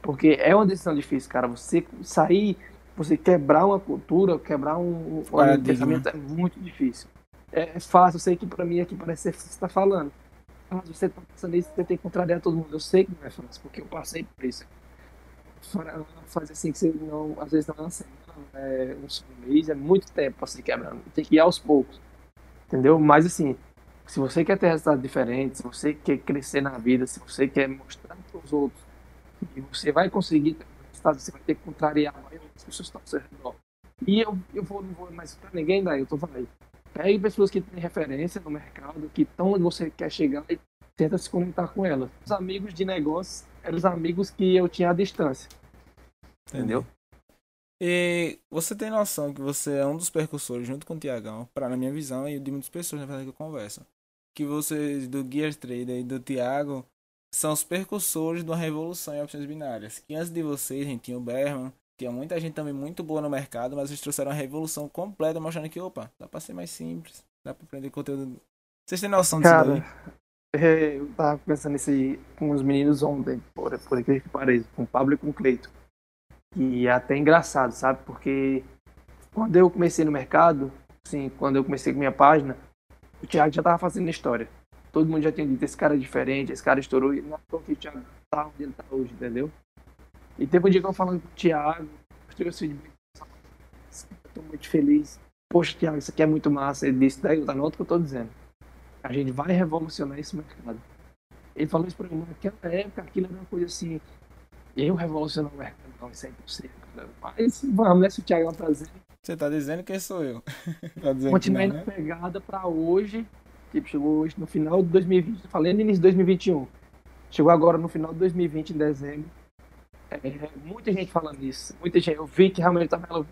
Porque é uma decisão difícil, cara. Você sair, você quebrar uma cultura, quebrar um, um pensamento é muito difícil. É, é fácil, eu sei que pra mim aqui parece que você está falando. Mas você tá passando isso, você tem que contrariar todo mundo. Eu sei que não é fácil, porque eu passei por isso. Fazer assim que você não, às vezes não é uma semana, é um mês, é muito tempo se quebrando. Tem que ir aos poucos. Entendeu? Mas assim, se você quer ter resultados diferentes, se você quer crescer na vida, se você quer mostrar para os outros que você vai conseguir ter resultados, você vai ter que contrariar a maioria das pessoas que estão ao seu redor. E eu, eu vou, não vou mais para ninguém daí, eu tô falando. Pegue pessoas que têm referência no mercado, que estão onde você quer chegar e tenta se conectar com elas. Os amigos de negócio eram os amigos que eu tinha à distância. Entendeu? E você tem noção que você é um dos percussores, junto com o Tiagão, para na minha visão e de muitas pessoas na verdade que eu converso, que vocês do Gear Trader e do Tiago são os percussores de uma revolução em opções binárias. Que antes de vocês, gente, tinha o Berman, tinha muita gente também muito boa no mercado, mas eles trouxeram uma revolução completa, mostrando que, opa, dá para ser mais simples, dá para aprender conteúdo. Vocês têm noção disso Cara, daí? Eu tava pensando nisso aí com os meninos ontem, por, por aquele que pareça, com o Pablo e com o Cleito. E é até engraçado, sabe? Porque quando eu comecei no mercado, assim, quando eu comecei com minha página, o Thiago já tava fazendo história. Todo mundo já tinha dito, esse cara é diferente, esse cara estourou, e não é que o Thiago tá onde ele tá hoje, entendeu? E teve um dia que eu falando com o Thiago, eu esse feedback, tô muito feliz. Poxa, Thiago, isso aqui é muito massa. Ele disse, daí tá no outro que eu tô dizendo. A gente vai revolucionar esse mercado. Ele falou isso pra mim, naquela época aquilo era uma coisa assim, eu revolucionar o mercado não, isso é impossível. Mas vamos, né? Se o Thiago tá dizendo. Você tá dizendo que sou eu. tá Continuei na né? pegada pra hoje. Tipo, chegou hoje no final de 2020. Falei no início de 2021. Chegou agora no final de 2020, em dezembro. É, muita gente falando isso. Muita gente. Eu vi que realmente tava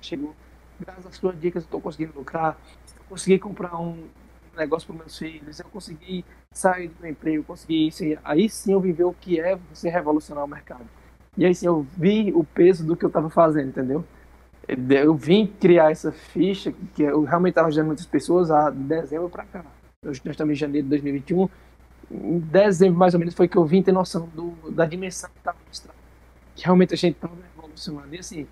chegou. Graças às suas dicas, eu tô conseguindo lucrar. Eu consegui comprar um negócio para meus filhos. Eu consegui sair do meu emprego. Consegui isso. Aí sim eu vivi o que é você revolucionar o mercado. E aí, assim, eu vi o peso do que eu estava fazendo, entendeu? Eu vim criar essa ficha, que eu realmente estava ajudando muitas pessoas, a dezembro para cá. Nós estamos em janeiro de 2021. Em dezembro, mais ou menos, foi que eu vim ter noção do, da dimensão que estava mostrando. Que realmente a gente estava evolucionando. E assim,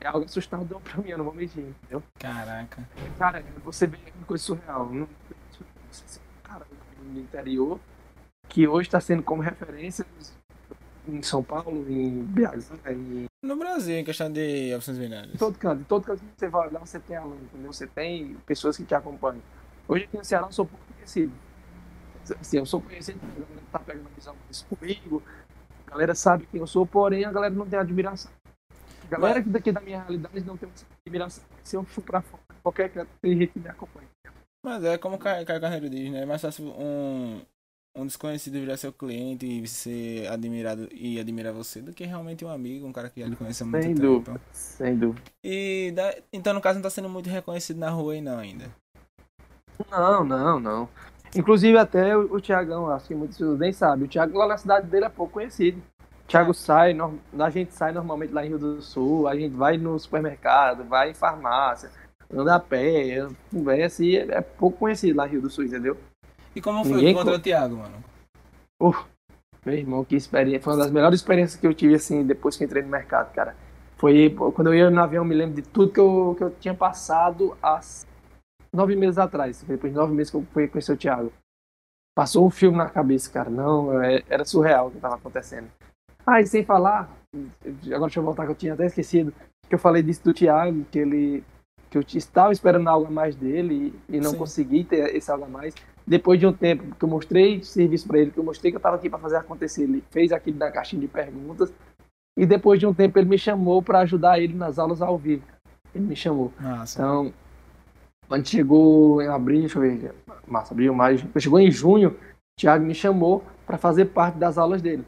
é algo assustador para mim, eu não vou mentir, entendeu? Caraca. Cara, você vê uma coisa surreal. Cara, no interior, que hoje está sendo como referência em São Paulo, em BH, em... No Brasil, em questão de opções binárias. Todo canto, todo canto que você vai lá, você tem aluno, entendeu? Você tem pessoas que te acompanham. Hoje aqui no Ceará eu sou pouco conhecido. Assim, eu sou conhecido, a galera tá pegando a visão disso comigo, a galera sabe quem eu sou, porém a galera não tem admiração. A galera Mas... daqui da minha realidade não tem admiração. Se eu for pra fora, qualquer canto, tem gente que me acompanha. Mas é como o Caio Carneiro diz, né? É mais fácil um, um desconhecido virar seu cliente e ser admirado e admirar você do que realmente um amigo, um cara que já lhe conhece há muito sem tempo. Dúvida, sem dúvida. E da, então no caso não tá sendo muito reconhecido na rua aí não ainda. Não, não, não. Inclusive até o, o Tiagão, acho que pessoas nem sabem, o Thiago lá na cidade dele é pouco conhecido. O Thiago sai, no, a gente sai normalmente lá em Rio do Sul, a gente vai no supermercado, vai em farmácia, anda a pé, conversa e é, é pouco conhecido lá em Rio do Sul, entendeu? E como foi Ninguém encontrar o Thiago, mano? Uh, meu irmão, que experiência. Foi uma das melhores experiências que eu tive, assim, depois que entrei no mercado, cara. Foi quando eu ia no avião, eu me lembro de tudo que eu, que eu tinha passado há nove meses atrás. Depois de nove meses que eu fui conhecer o Thiago. Passou um filme na cabeça, cara. Não, é, era surreal o que estava acontecendo. Ah, e sem falar, agora deixa eu voltar que eu tinha até esquecido, que eu falei disso do Thiago, que ele que eu estava esperando algo a mais dele e, e não Sim. consegui ter esse algo a mais. Depois de um tempo que eu mostrei serviço para ele, que eu mostrei que eu estava aqui para fazer acontecer, ele fez aquilo da caixinha de perguntas. E depois de um tempo ele me chamou para ajudar ele nas aulas ao vivo. Ele me chamou. Nossa. Então, quando chegou em abril, deixa eu ver, março, abril, maio, chegou em junho, o Thiago me chamou para fazer parte das aulas dele.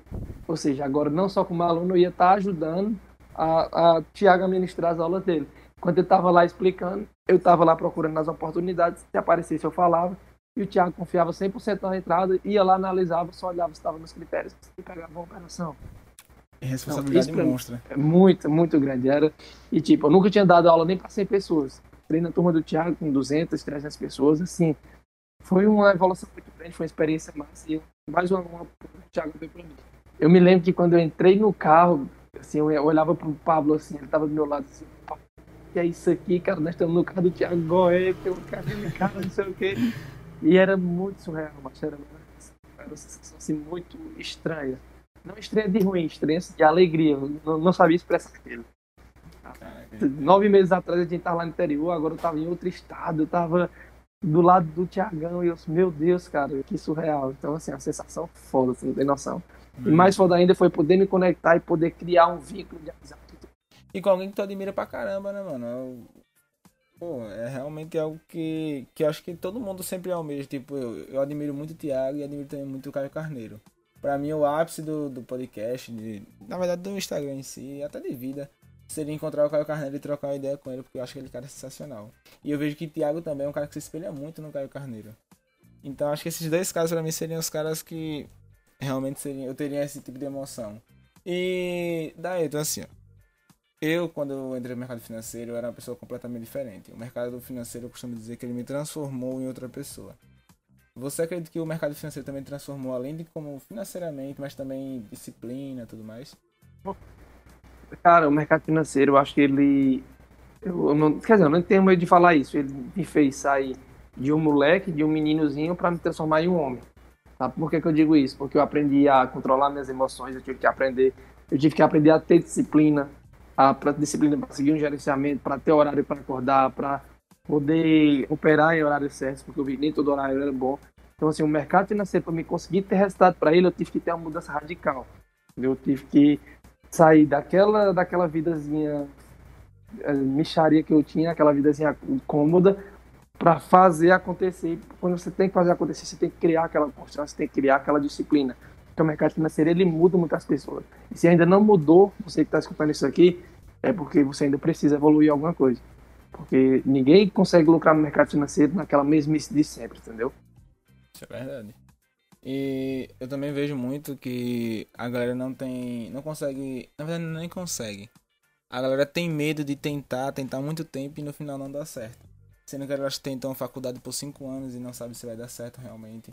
Ou seja, agora não só como aluno, eu ia estar tá ajudando a, a Thiago a ministrar as aulas dele. Quando ele estava lá explicando, eu estava lá procurando as oportunidades, se aparecesse eu falava, e o Thiago confiava 100% na entrada, ia lá, analisava, só olhava se estava nos critérios e pegava uma operação. E responsabilidade isso monstra. É muito, muito grande. Era, e tipo, eu nunca tinha dado aula nem para 100 pessoas. Treino na turma do Thiago com 200, 300 pessoas, assim. Foi uma evolução muito grande, foi uma experiência massa. E mais uma, uma o Thiago deu para mim. Eu me lembro que quando eu entrei no carro, assim, eu olhava pro Pablo, assim, ele tava do meu lado, assim, que é isso aqui, cara, nós estamos no carro do Thiago Goé, tem um carro de cara, não sei o quê. E era muito surreal, mas era, era uma sensação assim, muito estranha. Não estranha de ruim, estranha de alegria. Não, não sabia expressar aquilo. Nove meses atrás a gente estava lá no interior, agora eu estava em outro estado, eu estava do lado do Tiagão e eu, meu Deus, cara, que surreal. Então, assim, a sensação foda, você não tem noção. E Uhum. mais foda ainda foi poder me conectar e poder criar um vínculo de amizade. E com alguém que tu admira pra caramba, né, mano? É o- Pô, é realmente algo que, que eu acho que todo mundo sempre almeja. Tipo, eu, eu admiro muito o Thiago e admiro também muito o Caio Carneiro. Pra mim, o ápice do, do podcast, de, na verdade do Instagram em si, até de vida, seria encontrar o Caio Carneiro e trocar uma ideia com ele, porque eu acho que ele cara é sensacional. E eu vejo que Thiago também é um cara que se espelha muito no Caio Carneiro. Então acho que esses dois caras pra mim seriam os caras que realmente seriam, eu teria esse tipo de emoção. E daí, então assim, ó. Eu, quando eu entrei no mercado financeiro, eu era uma pessoa completamente diferente. O mercado financeiro, eu costumo dizer que ele me transformou em outra pessoa. Você acredita que o mercado financeiro também transformou, além de como financeiramente, mas também disciplina tudo mais? Cara, o mercado financeiro, eu acho que ele. Eu, não, quer dizer, eu não tenho medo de falar isso. Ele me fez sair de um moleque, de um meninozinho, para me transformar em um homem. Sabe por que, que eu digo isso? Porque eu aprendi a controlar minhas emoções, eu tive que aprender, eu tive que aprender a ter disciplina, a pra, disciplina para seguir um gerenciamento, para ter horário para acordar, para poder operar em horários certos, porque eu vi nem todo horário era bom. Então, assim, o mercado financeiro, para me conseguir ter resultado para ele, eu tive que ter uma mudança radical. Eu tive que sair daquela, daquela vidazinha eh, micharia que eu tinha, aquela vidazinha cômoda, para fazer acontecer. Quando você tem que fazer acontecer, você tem que criar aquela constância, você tem que criar aquela disciplina. Porque o mercado financeiro ele muda muitas pessoas. E se ainda não mudou, você que está escutando isso aqui, é porque você ainda precisa evoluir alguma coisa. Porque ninguém consegue lucrar no mercado financeiro naquela mesmice de sempre, entendeu? Isso é verdade. E eu também vejo muito que a galera não tem. não consegue. Na verdade, nem consegue. A galera tem medo de tentar, tentar muito tempo e no final não dá certo. Sendo que elas tentam a faculdade por 5 anos e não sabem se vai dar certo realmente.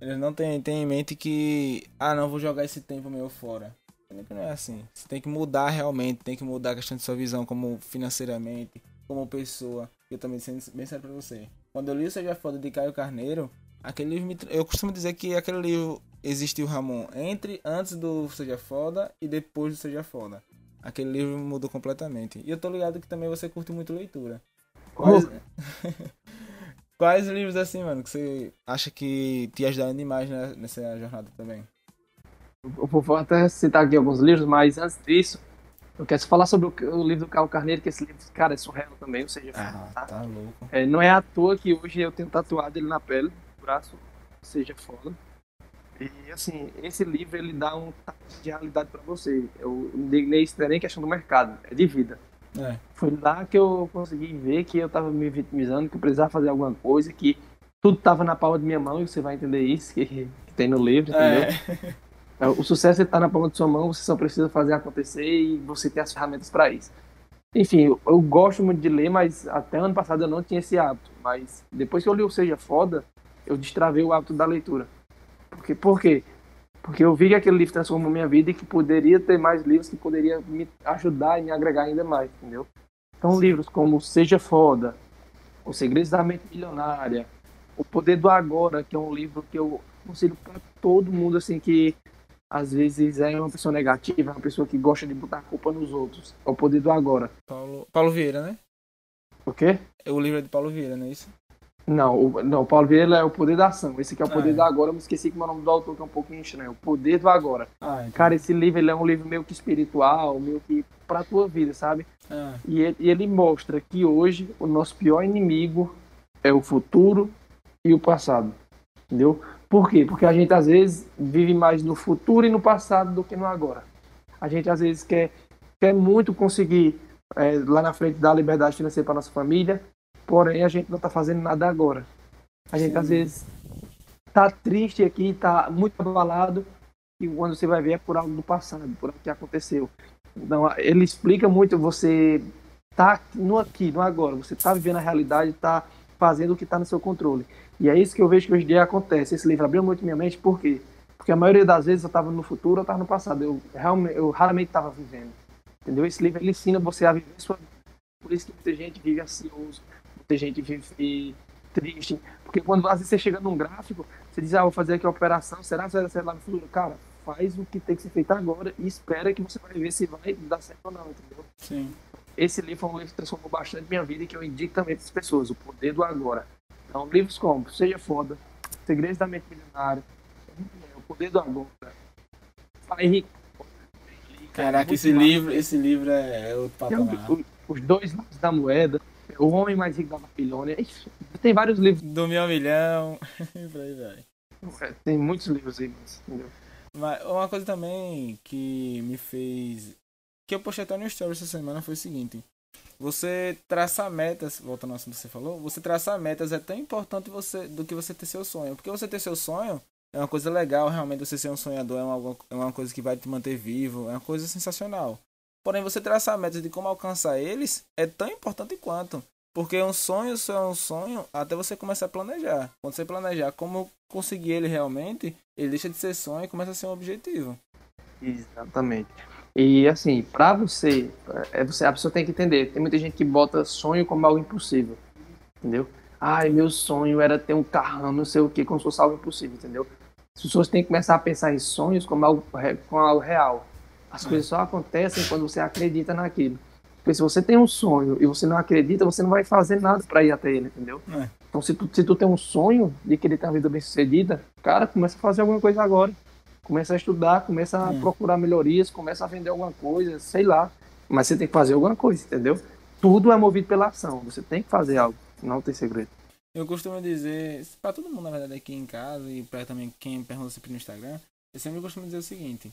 Eles não têm, têm em mente que. Ah, não, vou jogar esse tempo meu fora. Sendo que não é assim. Você tem que mudar realmente, tem que mudar a questão de sua visão como financeiramente, como pessoa. Eu também sendo bem sério pra você. Quando eu li o Seja Foda de Caio Carneiro, aquele livro eu costumo dizer que aquele livro existiu Ramon entre antes do Seja Foda e depois do Seja Foda. Aquele livro mudou completamente. E eu tô ligado que também você curte muito leitura. Quais, Quais livros assim, mano, que você acha que te ajudaram demais né, nessa jornada também? Eu vou até citar aqui alguns livros, mas antes disso, eu quero falar sobre o, o livro do Carlos Carneiro, que esse livro, cara, é surreal também, ou seja, Ah, tá? louco. É, não é à toa que hoje eu tenho tatuado ele na pele, braço, seja foda. E assim, esse livro ele dá um tapa de realidade para você. Eu digo nem isso não é nem questão do mercado, é de vida. É. Foi lá que eu consegui ver que eu tava me vitimizando, que eu precisava fazer alguma coisa, que tudo tava na palma de minha mão, e você vai entender isso, que, que tem no livro, entendeu? É. O sucesso está na palma de sua mão, você só precisa fazer acontecer e você tem as ferramentas para isso. Enfim, eu, eu gosto muito de ler, mas até ano passado eu não tinha esse hábito. Mas depois que eu li o Seja Foda, eu destravei o hábito da leitura. Porque, por quê? Porque eu vi que aquele livro transformou minha vida e que poderia ter mais livros que poderiam me ajudar e me agregar ainda mais, entendeu? Então, livros como Seja Foda, Os Segredos da Mente Milionária, O Poder do Agora, que é um livro que eu aconselho para todo mundo, assim, que às vezes é uma pessoa negativa, é uma pessoa que gosta de botar a culpa nos outros. É o poder do agora. Paulo, Paulo Vieira, né? O quê? O livro é de Paulo Vieira, não é isso? Não, o, não, o Paulo Vieira é o poder da ação. Esse aqui é o poder Ah, é. do agora. Eu me esqueci que o nome do autor que é um pouquinho estranho. O poder do agora. Ah, então. Cara, esse livro ele é um livro meio que espiritual, meio que pra tua vida, sabe? Ah, E ele, e ele mostra que hoje o nosso pior inimigo é o futuro e o passado. Entendeu? Por quê? Porque a gente às vezes vive mais no futuro e no passado do que no agora. A gente às vezes quer, quer muito conseguir é, lá na frente dar liberdade financeira para nossa família, porém a gente não está fazendo nada agora. A gente Sim. às vezes tá triste aqui, tá muito abalado, e quando você vai ver é por algo do passado, por algo que aconteceu. Então, ele explica muito você tá no aqui, no agora, você tá vivendo a realidade, tá fazendo o que tá no seu controle. E é isso que eu vejo que hoje em dia acontece. Esse livro abriu muito minha mente, por quê? Porque a maioria das vezes eu estava no futuro, eu estava no passado. Eu, realmente, eu raramente estava vivendo. Entendeu? Esse livro ele ensina você a viver sua vida. Por isso que muita gente vive ansioso, muita gente vive triste. Porque quando às vezes você chega num gráfico, você diz, ah, vou fazer aqui a operação, será que vai dar certo lá no futuro? Cara, faz o que tem que ser feito agora e espera que você vai ver se vai dar certo ou não, entendeu? Sim. Esse livro foi um livro que transformou bastante minha vida e que eu indico também para as pessoas, O Poder do Agora. Então, livros como Seja Foda, Segredos da Mente Milionária, poder do amor, cara. Pai rico. Caraca, esse livro, esse livro é outro patamar. O, os dois lados da moeda, o homem mais rico da Babilônia. Tem vários livros. Do meu milhão, por aí vai. É, tem muitos livros aí, entendeu? Mas uma coisa também que me fez. Que eu postei até no story essa semana foi o seguinte. Você traçar metas, voltando ao assunto que você falou, você traçar metas é tão importante você, do que você ter seu sonho. Porque você ter seu sonho, é uma coisa legal, realmente você ser um sonhador é uma, é uma coisa que vai te manter vivo, é uma coisa sensacional. Porém, você traçar metas de como alcançar eles é tão importante quanto. Porque um sonho só é um sonho até você começar a planejar. Quando você planejar como conseguir ele realmente, ele deixa de ser sonho e começa a ser um objetivo. Exatamente. E assim, pra você, é você, a pessoa tem que entender. Tem muita gente que bota sonho como algo impossível. Entendeu? Ai, meu sonho era ter um carrão, não sei o que, como se fosse algo impossível, entendeu? As pessoas têm que começar a pensar em sonhos como algo, como algo real. As coisas só acontecem quando você acredita naquilo. Porque se você tem um sonho e você não acredita, você não vai fazer nada para ir até ele, entendeu? É. Então, se tu, se tu tem um sonho de querer ter uma vida bem sucedida, cara, começa a fazer alguma coisa agora. Começa a estudar, começa a é. procurar melhorias, começa a vender alguma coisa, sei lá. Mas você tem que fazer alguma coisa, entendeu? Tudo é movido pela ação. Você tem que fazer algo. Não tem segredo. Eu costumo dizer, para todo mundo na verdade aqui em casa e para também quem pergunta sempre no Instagram, eu sempre costumo dizer o seguinte: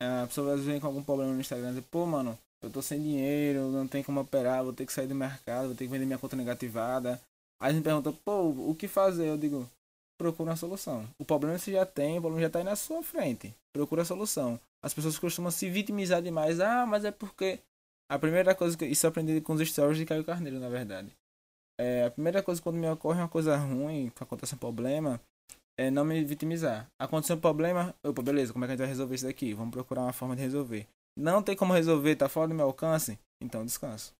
a pessoa às vezes vem com algum problema no Instagram e pô, mano, eu tô sem dinheiro, não tem como operar, vou ter que sair do mercado, vou ter que vender minha conta negativada. Aí gente pergunta, pô, o que fazer? Eu digo, procura uma solução. O problema você já tem, o problema já tá aí na sua frente. Procura a solução. As pessoas costumam se vitimizar demais. Ah, mas é porque. A primeira coisa que. Isso eu aprendi com os stories de Caio Carneiro, na verdade. É, a primeira coisa quando me ocorre uma coisa ruim, que acontece um problema, é não me vitimizar. Aconteceu um problema, opa, beleza, como é que a gente vai resolver isso daqui? Vamos procurar uma forma de resolver. Não tem como resolver, tá fora do meu alcance? Então descanso.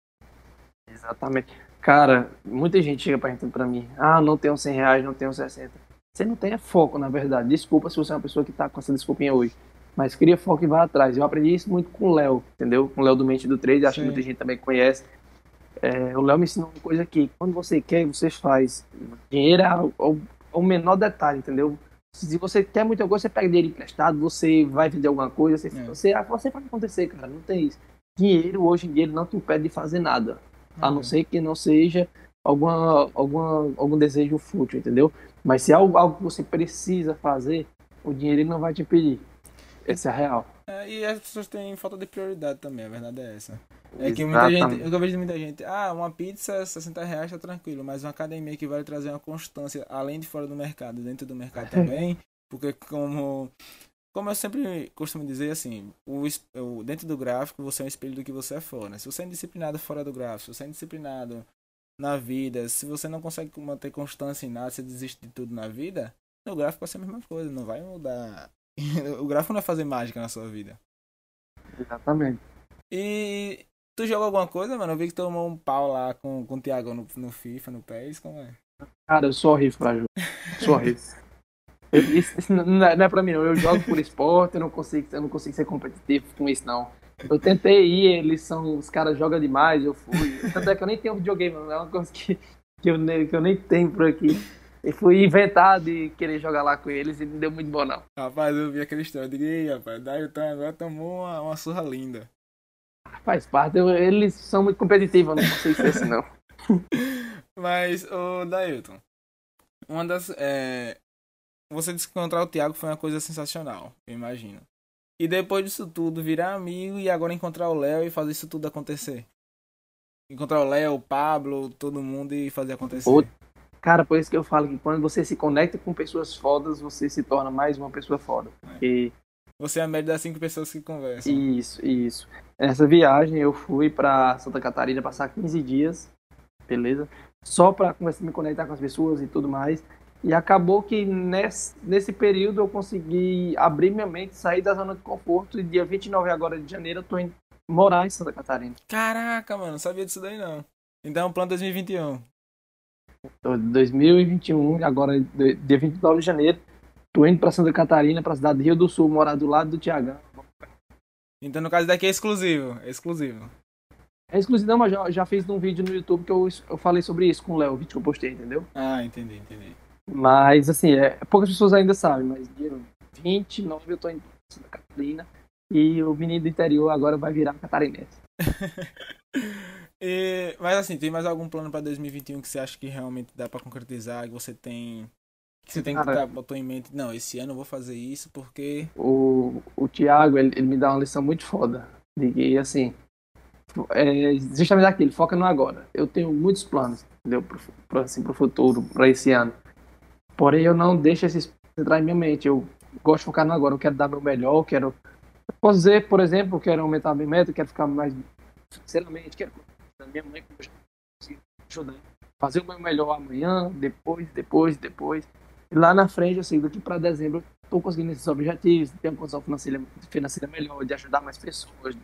Exatamente. Cara, muita gente chega perguntando pra mim, ah, não tenho 100 reais, não tenho 60. Você não tem foco, na verdade. Desculpa se você é uma pessoa que tá com essa desculpinha hoje. Mas cria foco e vai atrás. Eu aprendi isso muito com o Léo, entendeu? Com o Léo do Mente do Trade, acho Sim. que muita gente também conhece. É, o Léo me ensinou uma coisa aqui. Quando você quer, você faz. Dinheiro é o, o menor detalhe, entendeu? Se você quer muita coisa, você pega dinheiro emprestado, você vai vender alguma coisa, você, é. você, você pode acontecer, cara. Não tem isso. Dinheiro, hoje em dia, ele não te impede de fazer nada. Uhum. A não ser que não seja alguma, alguma, algum desejo fútil, entendeu? Mas se é algo, algo que você precisa fazer, o dinheiro ele não vai te impedir. Essa é a real. É, e as pessoas têm falta de prioridade também, a verdade é essa. É que muita gente, eu vejo muita gente, ah, uma pizza 60 reais tá tranquilo, mas uma academia que vai trazer uma constância, além de fora do mercado, dentro do mercado também, porque como como eu sempre costumo dizer assim, o, o, dentro do gráfico você é um espelho do que você é fora. Se você é indisciplinado fora do gráfico, se você é indisciplinado na vida, se você não consegue manter constância em nada, você desiste de tudo na vida, no gráfico vai ser a mesma coisa, não vai mudar. o gráfico não vai fazer mágica na sua vida. Exatamente. E Tu jogou alguma coisa, mano? Eu vi que tomou um pau lá com, com o Thiago no, no FIFA, no PES, como é? Cara, eu sou horrível pra jogar. Sou horrível. Eu, isso, isso não, é, não, é, pra mim, não. Eu jogo por esporte, eu não consigo, eu não consigo ser competitivo com isso, não. Eu tentei ir, eles são. Os caras jogam demais, eu fui. Tanto é que eu nem tenho videogame, não. É uma coisa que, que, eu, que eu nem tenho por aqui. E fui inventar de querer jogar lá com eles e não deu muito bom, não. Rapaz, eu vi aquele história. Eu digo, rapaz, Dailton agora tomou uma, uma surra linda. Faz parte, eles são muito competitivos, não sei se é assim não. Mas, o Dailton, uma das. É... Você disse que encontrar o Thiago foi uma coisa sensacional, eu imagino. E depois disso tudo, virar amigo e agora encontrar o Léo e fazer isso tudo acontecer. Encontrar o Léo, o Pablo, todo mundo e fazer acontecer. Cara, por isso que eu falo que quando você se conecta com pessoas fodas, você se torna mais uma pessoa foda. Porque Você é a média das cinco pessoas que conversam. Isso, isso. Nessa viagem eu fui pra Santa Catarina passar 15 dias, beleza? Só pra começar a me conectar com as pessoas e tudo mais. E acabou que nesse, nesse período eu consegui abrir minha mente, sair da zona de conforto e dia 29 agora de janeiro eu tô indo morar em Santa Catarina. Caraca, mano, não sabia disso daí não. Então, plano 2021. Tô em 2021, agora de- dia 29 de janeiro, tô indo pra Santa Catarina, pra cidade de Rio do Sul, morar do lado do Tiagão. Então, no caso daqui é exclusivo. É exclusivo. É exclusivo, não, mas já, já fiz um vídeo no YouTube que eu, eu falei sobre isso com o Léo, o vídeo que eu postei, entendeu? Ah, entendi, entendi. Mas, assim, é, poucas pessoas ainda sabem, mas dia 29 eu tô em Santa Catarina e o menino do interior agora vai virar catarinense. E- mas assim, tem mais algum plano pra 2021 que você acha que realmente dá pra concretizar? Que você tem. Que você tem que Cara- tá, botou em mente, não, esse ano eu vou fazer isso porque. O, o Thiago, ele, ele me dá uma lição muito foda. De que, assim, é justamente aquilo, foca no agora. Eu tenho muitos planos, entendeu? Pro, pro, assim, pro futuro, pra esse ano. Porém, eu não deixo esses entrar em minha mente. Eu gosto de focar no agora. Eu quero dar meu melhor, eu quero. Eu posso dizer, por exemplo, eu quero aumentar a minha meta, eu quero ficar mais financeiramente, quero da minha mãe, eu consegui ajudar. Fazer o meu melhor amanhã, depois, depois, depois. E lá na frente, eu sei, daqui para dezembro, tô conseguindo esses objetivos, ter uma condição financeira, financeira melhor, de ajudar mais pessoas,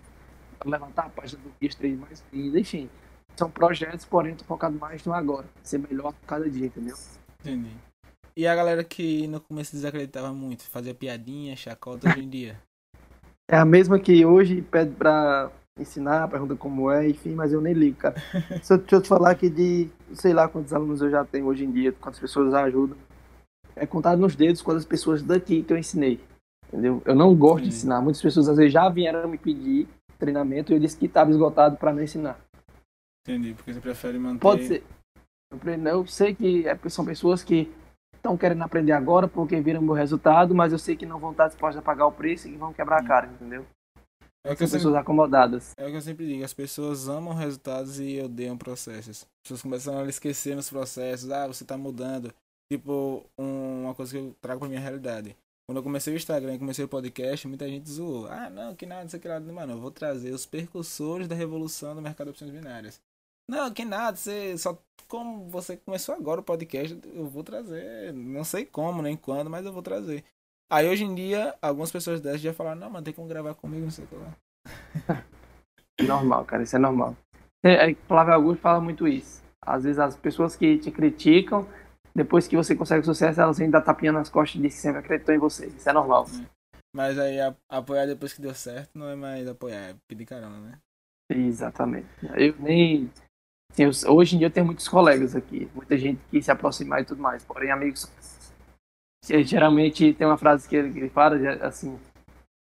levantar a página do Guia 3 mais linda, enfim. São projetos, porém, tô focado mais no agora, ser melhor a cada dia, entendeu? Entendi. E a galera que no começo desacreditava muito, fazia piadinha, chacota hoje em dia. É a mesma que hoje pede pra ensinar, pergunta como é, enfim, mas eu nem ligo, cara. Se eu, deixa eu te falar que de, sei lá quantos alunos eu já tenho hoje em dia, quantas pessoas ajudam, é contado nos dedos quantas pessoas daqui que eu ensinei, entendeu? Eu não gosto de Sim. ensinar, muitas pessoas às vezes já vieram me pedir treinamento e eu disse que estava esgotado para não ensinar. Entendi, porque você prefere manter. Pode ser. Eu sei que é- são pessoas que estão querendo aprender agora porque viram meu resultado, mas eu sei que não vão estar dispostas a pagar o preço e vão quebrar a cara, entendeu? É o que eu São sempre pessoas acomodadas. É o que eu sempre digo, as pessoas amam resultados e odeiam processos. As pessoas começam a esquecer nos processos, ah, você tá mudando. Tipo, um- uma coisa que eu trago pra minha realidade. Quando eu comecei o Instagram e comecei o podcast, muita gente zoou. Ah, não, que nada, aqui nada. Mano, eu vou trazer os percursores da revolução do mercado de opções binárias. Não, que nada, você só. Como você começou agora o podcast, eu vou trazer. Não sei como, nem quando, mas eu vou trazer. Aí hoje em dia, algumas pessoas dessas já falaram, não, mano, tem como gravar comigo, não sei o que lá. Normal, cara, isso é normal. É, é, Flávio Augusto fala muito isso. Às vezes as pessoas que te criticam, depois que você consegue sucesso, elas dar tapinha nas costas e dizem que sempre acreditou em você. Isso é normal. Mas aí apoiar depois que deu certo não é mais apoiar, é pedir carona, né? Exatamente. Eu nem. assim, eu- hoje em dia eu tenho muitos colegas aqui, muita gente que se aproximar e tudo mais, porém amigos. Eh, Geralmente tem uma frase que ele, que ele fala, assim,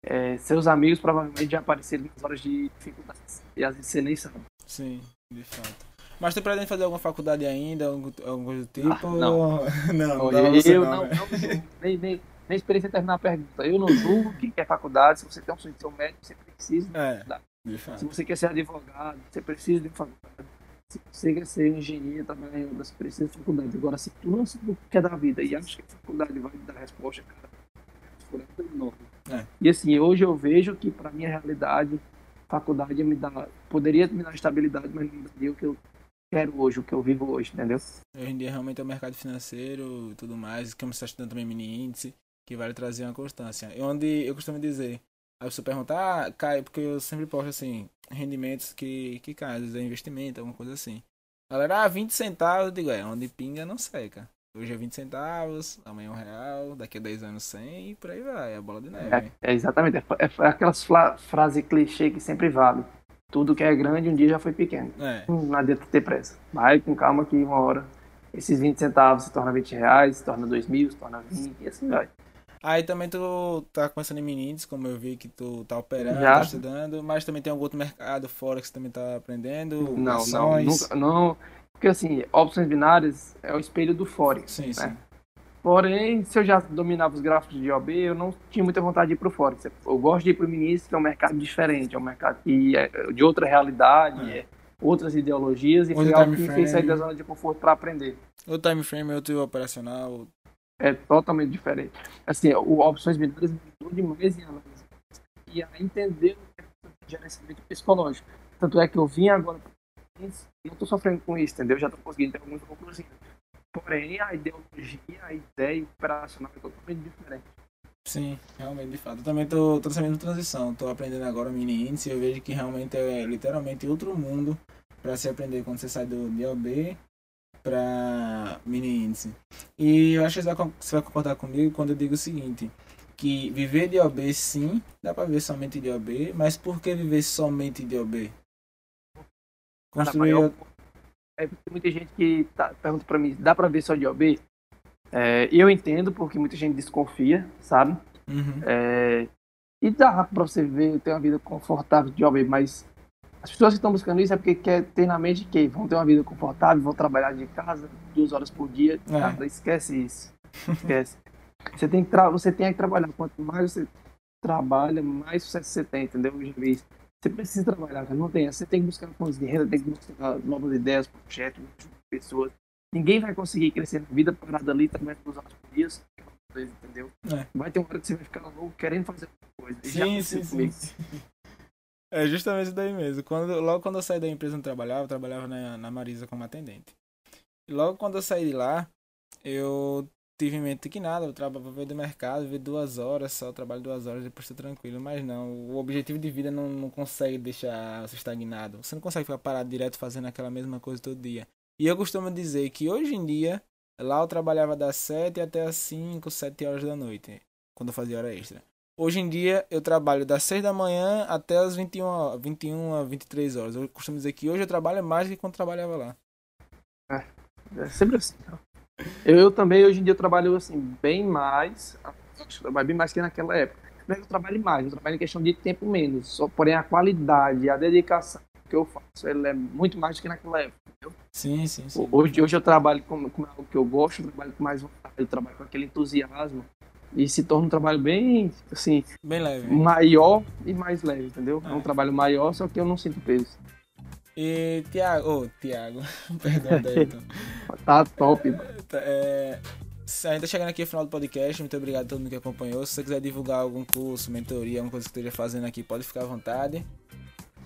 é, seus amigos provavelmente já apareceram nas horas de dificuldades. E às vezes você nem sabe. Sim, de fato. Mas tu pretende fazer alguma faculdade ainda, algum, coisa do tipo? Ah, não. não, não, Eu, não, não, não nem, nem, nem esperei você terminar a pergunta. Eu não julgo quem quer faculdade. Se você tem um sonho de ser médico, você precisa. É, de Se fato. você quer ser advogado, você precisa de faculdade. Se você quer ser engenheiro, também você precisa de faculdade. Agora, se tu não sabe o que é da vida e acha que a faculdade vai te dar resposta, cara, de novo. É. E assim, hoje eu vejo que para minha realidade, faculdade me dá, poderia me dar estabilidade, mas não me daria o que eu quero hoje, o que eu vivo hoje, entendeu? Hoje em dia realmente é o mercado financeiro e tudo mais, como você está estudando também mini índice, que vai trazer uma constância. E onde eu costumo dizer, aí você pergunta, ah, cai, porque eu sempre posto assim, rendimentos que, que caem, às vezes é investimento, alguma coisa assim. Galera, ah, 20 centavos, eu digo, é, onde pinga não seca. Hoje é 20 centavos, amanhã é um real, daqui a 10 anos 100 e por aí vai, é a bola de neve. É, é exatamente, é, é aquelas fla- frase clichê que sempre vale. Tudo que é grande um dia já foi pequeno. É, Hum, Não adianta ter pressa. Vai com calma que uma hora esses 20 centavos se torna 20 reais, se torna 2 mil, se torna 20 e assim vai. Aí também tu tá começando em índice, como eu vi que tu tá operando, Já. tá estudando, mas também tem algum outro mercado fora que você também tá aprendendo? Não, não, ações? nunca, não. Porque assim, opções binárias é o espelho do Forex. Sim, sim. né? Porém, se eu já dominava os gráficos de OB, eu não tinha muita vontade de ir pro Forex. Eu gosto de ir pro Ministro, que é um mercado diferente, é um mercado que é de outra realidade, É. é outras ideologias, e Outro foi algo que me fez sair da zona de conforto para aprender. O time frame, outro operacional. É totalmente diferente. Assim, o Opções Binárias mudou demais em análise. E a entender o que é gerenciamento psicológico. Tanto é que eu vim agora não estou sofrendo com isso, entendeu? Já estou conseguindo ter algumas conclusões. Porém, a ideologia, a ideia operacional é totalmente diferente. Sim, realmente, de fato. Eu também estou também transição. Estou aprendendo agora mini índice e eu vejo que realmente é literalmente outro mundo para se aprender quando você sai do DLB para mini índice. E eu acho que você vai concordar comigo quando eu digo o seguinte, que viver de OB sim, dá para viver somente de OB, mas por que viver somente de OB? Construir... Maior... É, tem muita gente que tá, pergunta para mim, dá para ver só de OB? É, eu entendo, porque muita gente desconfia, sabe? Uhum. É, e dá para você ver, ter uma vida confortável de OB, mas as pessoas que estão buscando isso é porque quer ter na mente que vão ter uma vida confortável, vão trabalhar de casa duas horas por dia. É. Cara, esquece isso. Esquece. você, tem que você tem que trabalhar. Quanto mais você trabalha, mais sucesso você tem, entendeu? Eu já vi isso. Você precisa trabalhar, cara. Não tem. Você tem que buscar fontes de renda, tem que buscar novas ideias, projetos, pessoas. Ninguém vai conseguir crescer na vida parado ali, trabalhando duas horas por dia, entendeu? É. Vai ter uma hora que você vai ficar louco querendo fazer coisa. Sim, sim, sim, sim. É justamente isso daí mesmo. Quando, logo quando eu saí da empresa onde eu trabalhava, eu trabalhava na, na Marisa como atendente. Logo quando eu saí de lá, eu tive em mente que nada, eu trabalho ver do mercado, ver duas horas só, trabalho duas horas, depois estou tranquilo. Mas não, o objetivo de vida não, não consegue deixar você estagnado. Você não consegue ficar parado direto fazendo aquela mesma coisa todo dia. E eu costumo dizer que hoje em dia, lá eu trabalhava das 7 até as 5, 7 horas da noite, quando eu fazia hora extra. Hoje em dia eu trabalho das 6 da manhã até as 21, 21 23 horas. Eu costumo dizer que hoje eu trabalho mais do que quando trabalhava lá. É, é sempre assim. Eu, eu, também, hoje em dia, trabalho assim, bem mais. Trabalho bem mais que naquela época. Que eu trabalho mais, eu trabalho em questão de tempo menos. Só, porém, a qualidade, a dedicação que eu faço, ele é muito mais do que naquela época. Entendeu? Sim, sim, sim. Hoje, hoje eu trabalho com, com algo que eu gosto, eu trabalho com mais vontade, eu trabalho com aquele entusiasmo. E se torna um trabalho bem, assim, bem leve. Maior e mais leve, entendeu? É, é um trabalho maior, só que eu não sinto peso. E Tiago, ô, oh, Tiago, perdão, Dailton. tá top. Tá, é, a gente tá chegando aqui no final do podcast, muito obrigado a todo mundo que acompanhou. Se você quiser divulgar algum curso, mentoria, alguma coisa que esteja fazendo aqui, pode ficar à vontade.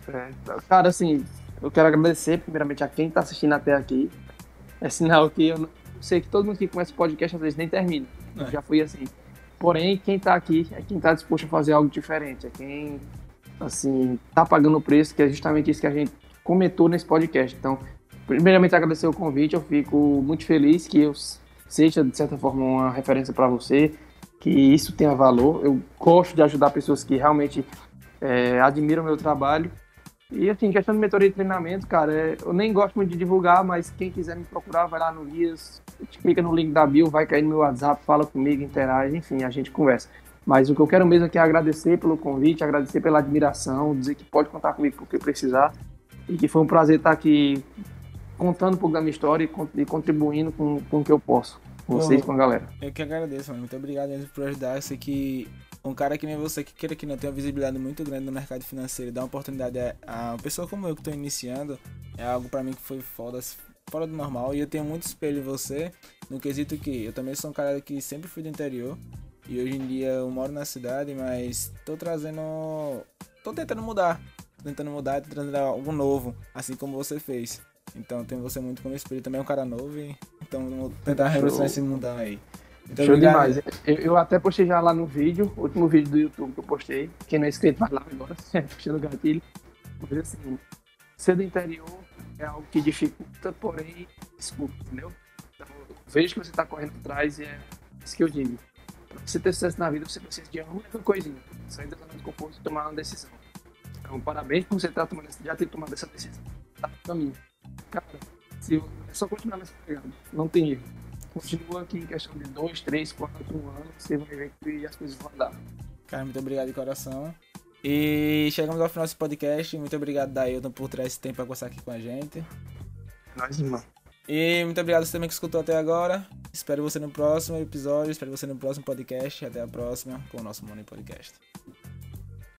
É, cara, assim, eu quero agradecer primeiramente a quem tá assistindo até aqui. É sinal que eu sei que todo mundo que começa o podcast às vezes nem termina. É. Já fui assim. Porém, quem tá aqui é quem tá disposto a fazer algo diferente, é quem, assim, tá pagando o preço, que é justamente isso que a gente comentou nesse podcast. Então, primeiramente agradecer o convite, eu fico muito feliz que eu seja de certa forma uma referência para você, que isso tenha valor. Eu gosto de ajudar pessoas que realmente é, admiram meu trabalho. E assim, questão de mentoria e treinamento, cara, é, eu nem gosto muito de divulgar, mas quem quiser me procurar, vai lá no Guias, clica no link da bio, vai cair no meu WhatsApp, fala comigo, interage, enfim, a gente conversa. Mas o que eu quero mesmo aqui é agradecer pelo convite, agradecer pela admiração, dizer que pode contar comigo porque precisar e que foi um prazer estar aqui contando um pouco da minha história e contribuindo com, com o que eu posso. Com vocês, com a galera. Eu que agradeço, mano. Muito obrigado por ajudar. Eu sei que um cara que nem você, que queira que não tenha uma visibilidade muito grande no mercado financeiro, dar uma oportunidade a, uma pessoa como eu que estou iniciando, é algo para mim que foi foda, fora do normal. E eu tenho muito espelho em você, no quesito que eu também sou um cara que sempre fui do interior. E hoje em dia eu moro na cidade, mas tô trazendo. tô tentando mudar tentando mudar, tentando dar algo novo, assim como você fez. Então tem você muito como espelho, também é um cara novo, e, então vou tentar revolucionar esse mundão aí. Então, Show demais. Eu, eu, até postei já lá no vídeo, último vídeo do YouTube que eu postei. Quem não é inscrito, vai lá agora, puxando o gatilho. Mas assim, ser do interior é algo que dificulta, porém, desculpa, entendeu? Então, vejo que você está correndo atrás e é isso que eu digo. Para você ter sucesso na vida, você precisa de uma única coisinha: sair da zona de conforto e tomar uma decisão. Então, parabéns por você estar tomando, já ter tomado essa decisão. Tá no caminho. Cara, se eu, é só continuar nessa pegada. Não tem erro. Continua aqui em questão de dois, três, quatro anos, você vai ver que as coisas vão andar. Cara, muito obrigado de coração. E chegamos ao final desse podcast. Muito obrigado, Dailton, por trazer esse tempo para conversar aqui com a gente. Nós, irmão. E muito obrigado você também que escutou até agora. Espero você no próximo episódio, espero você no próximo podcast. Até a próxima com o nosso Money Podcast.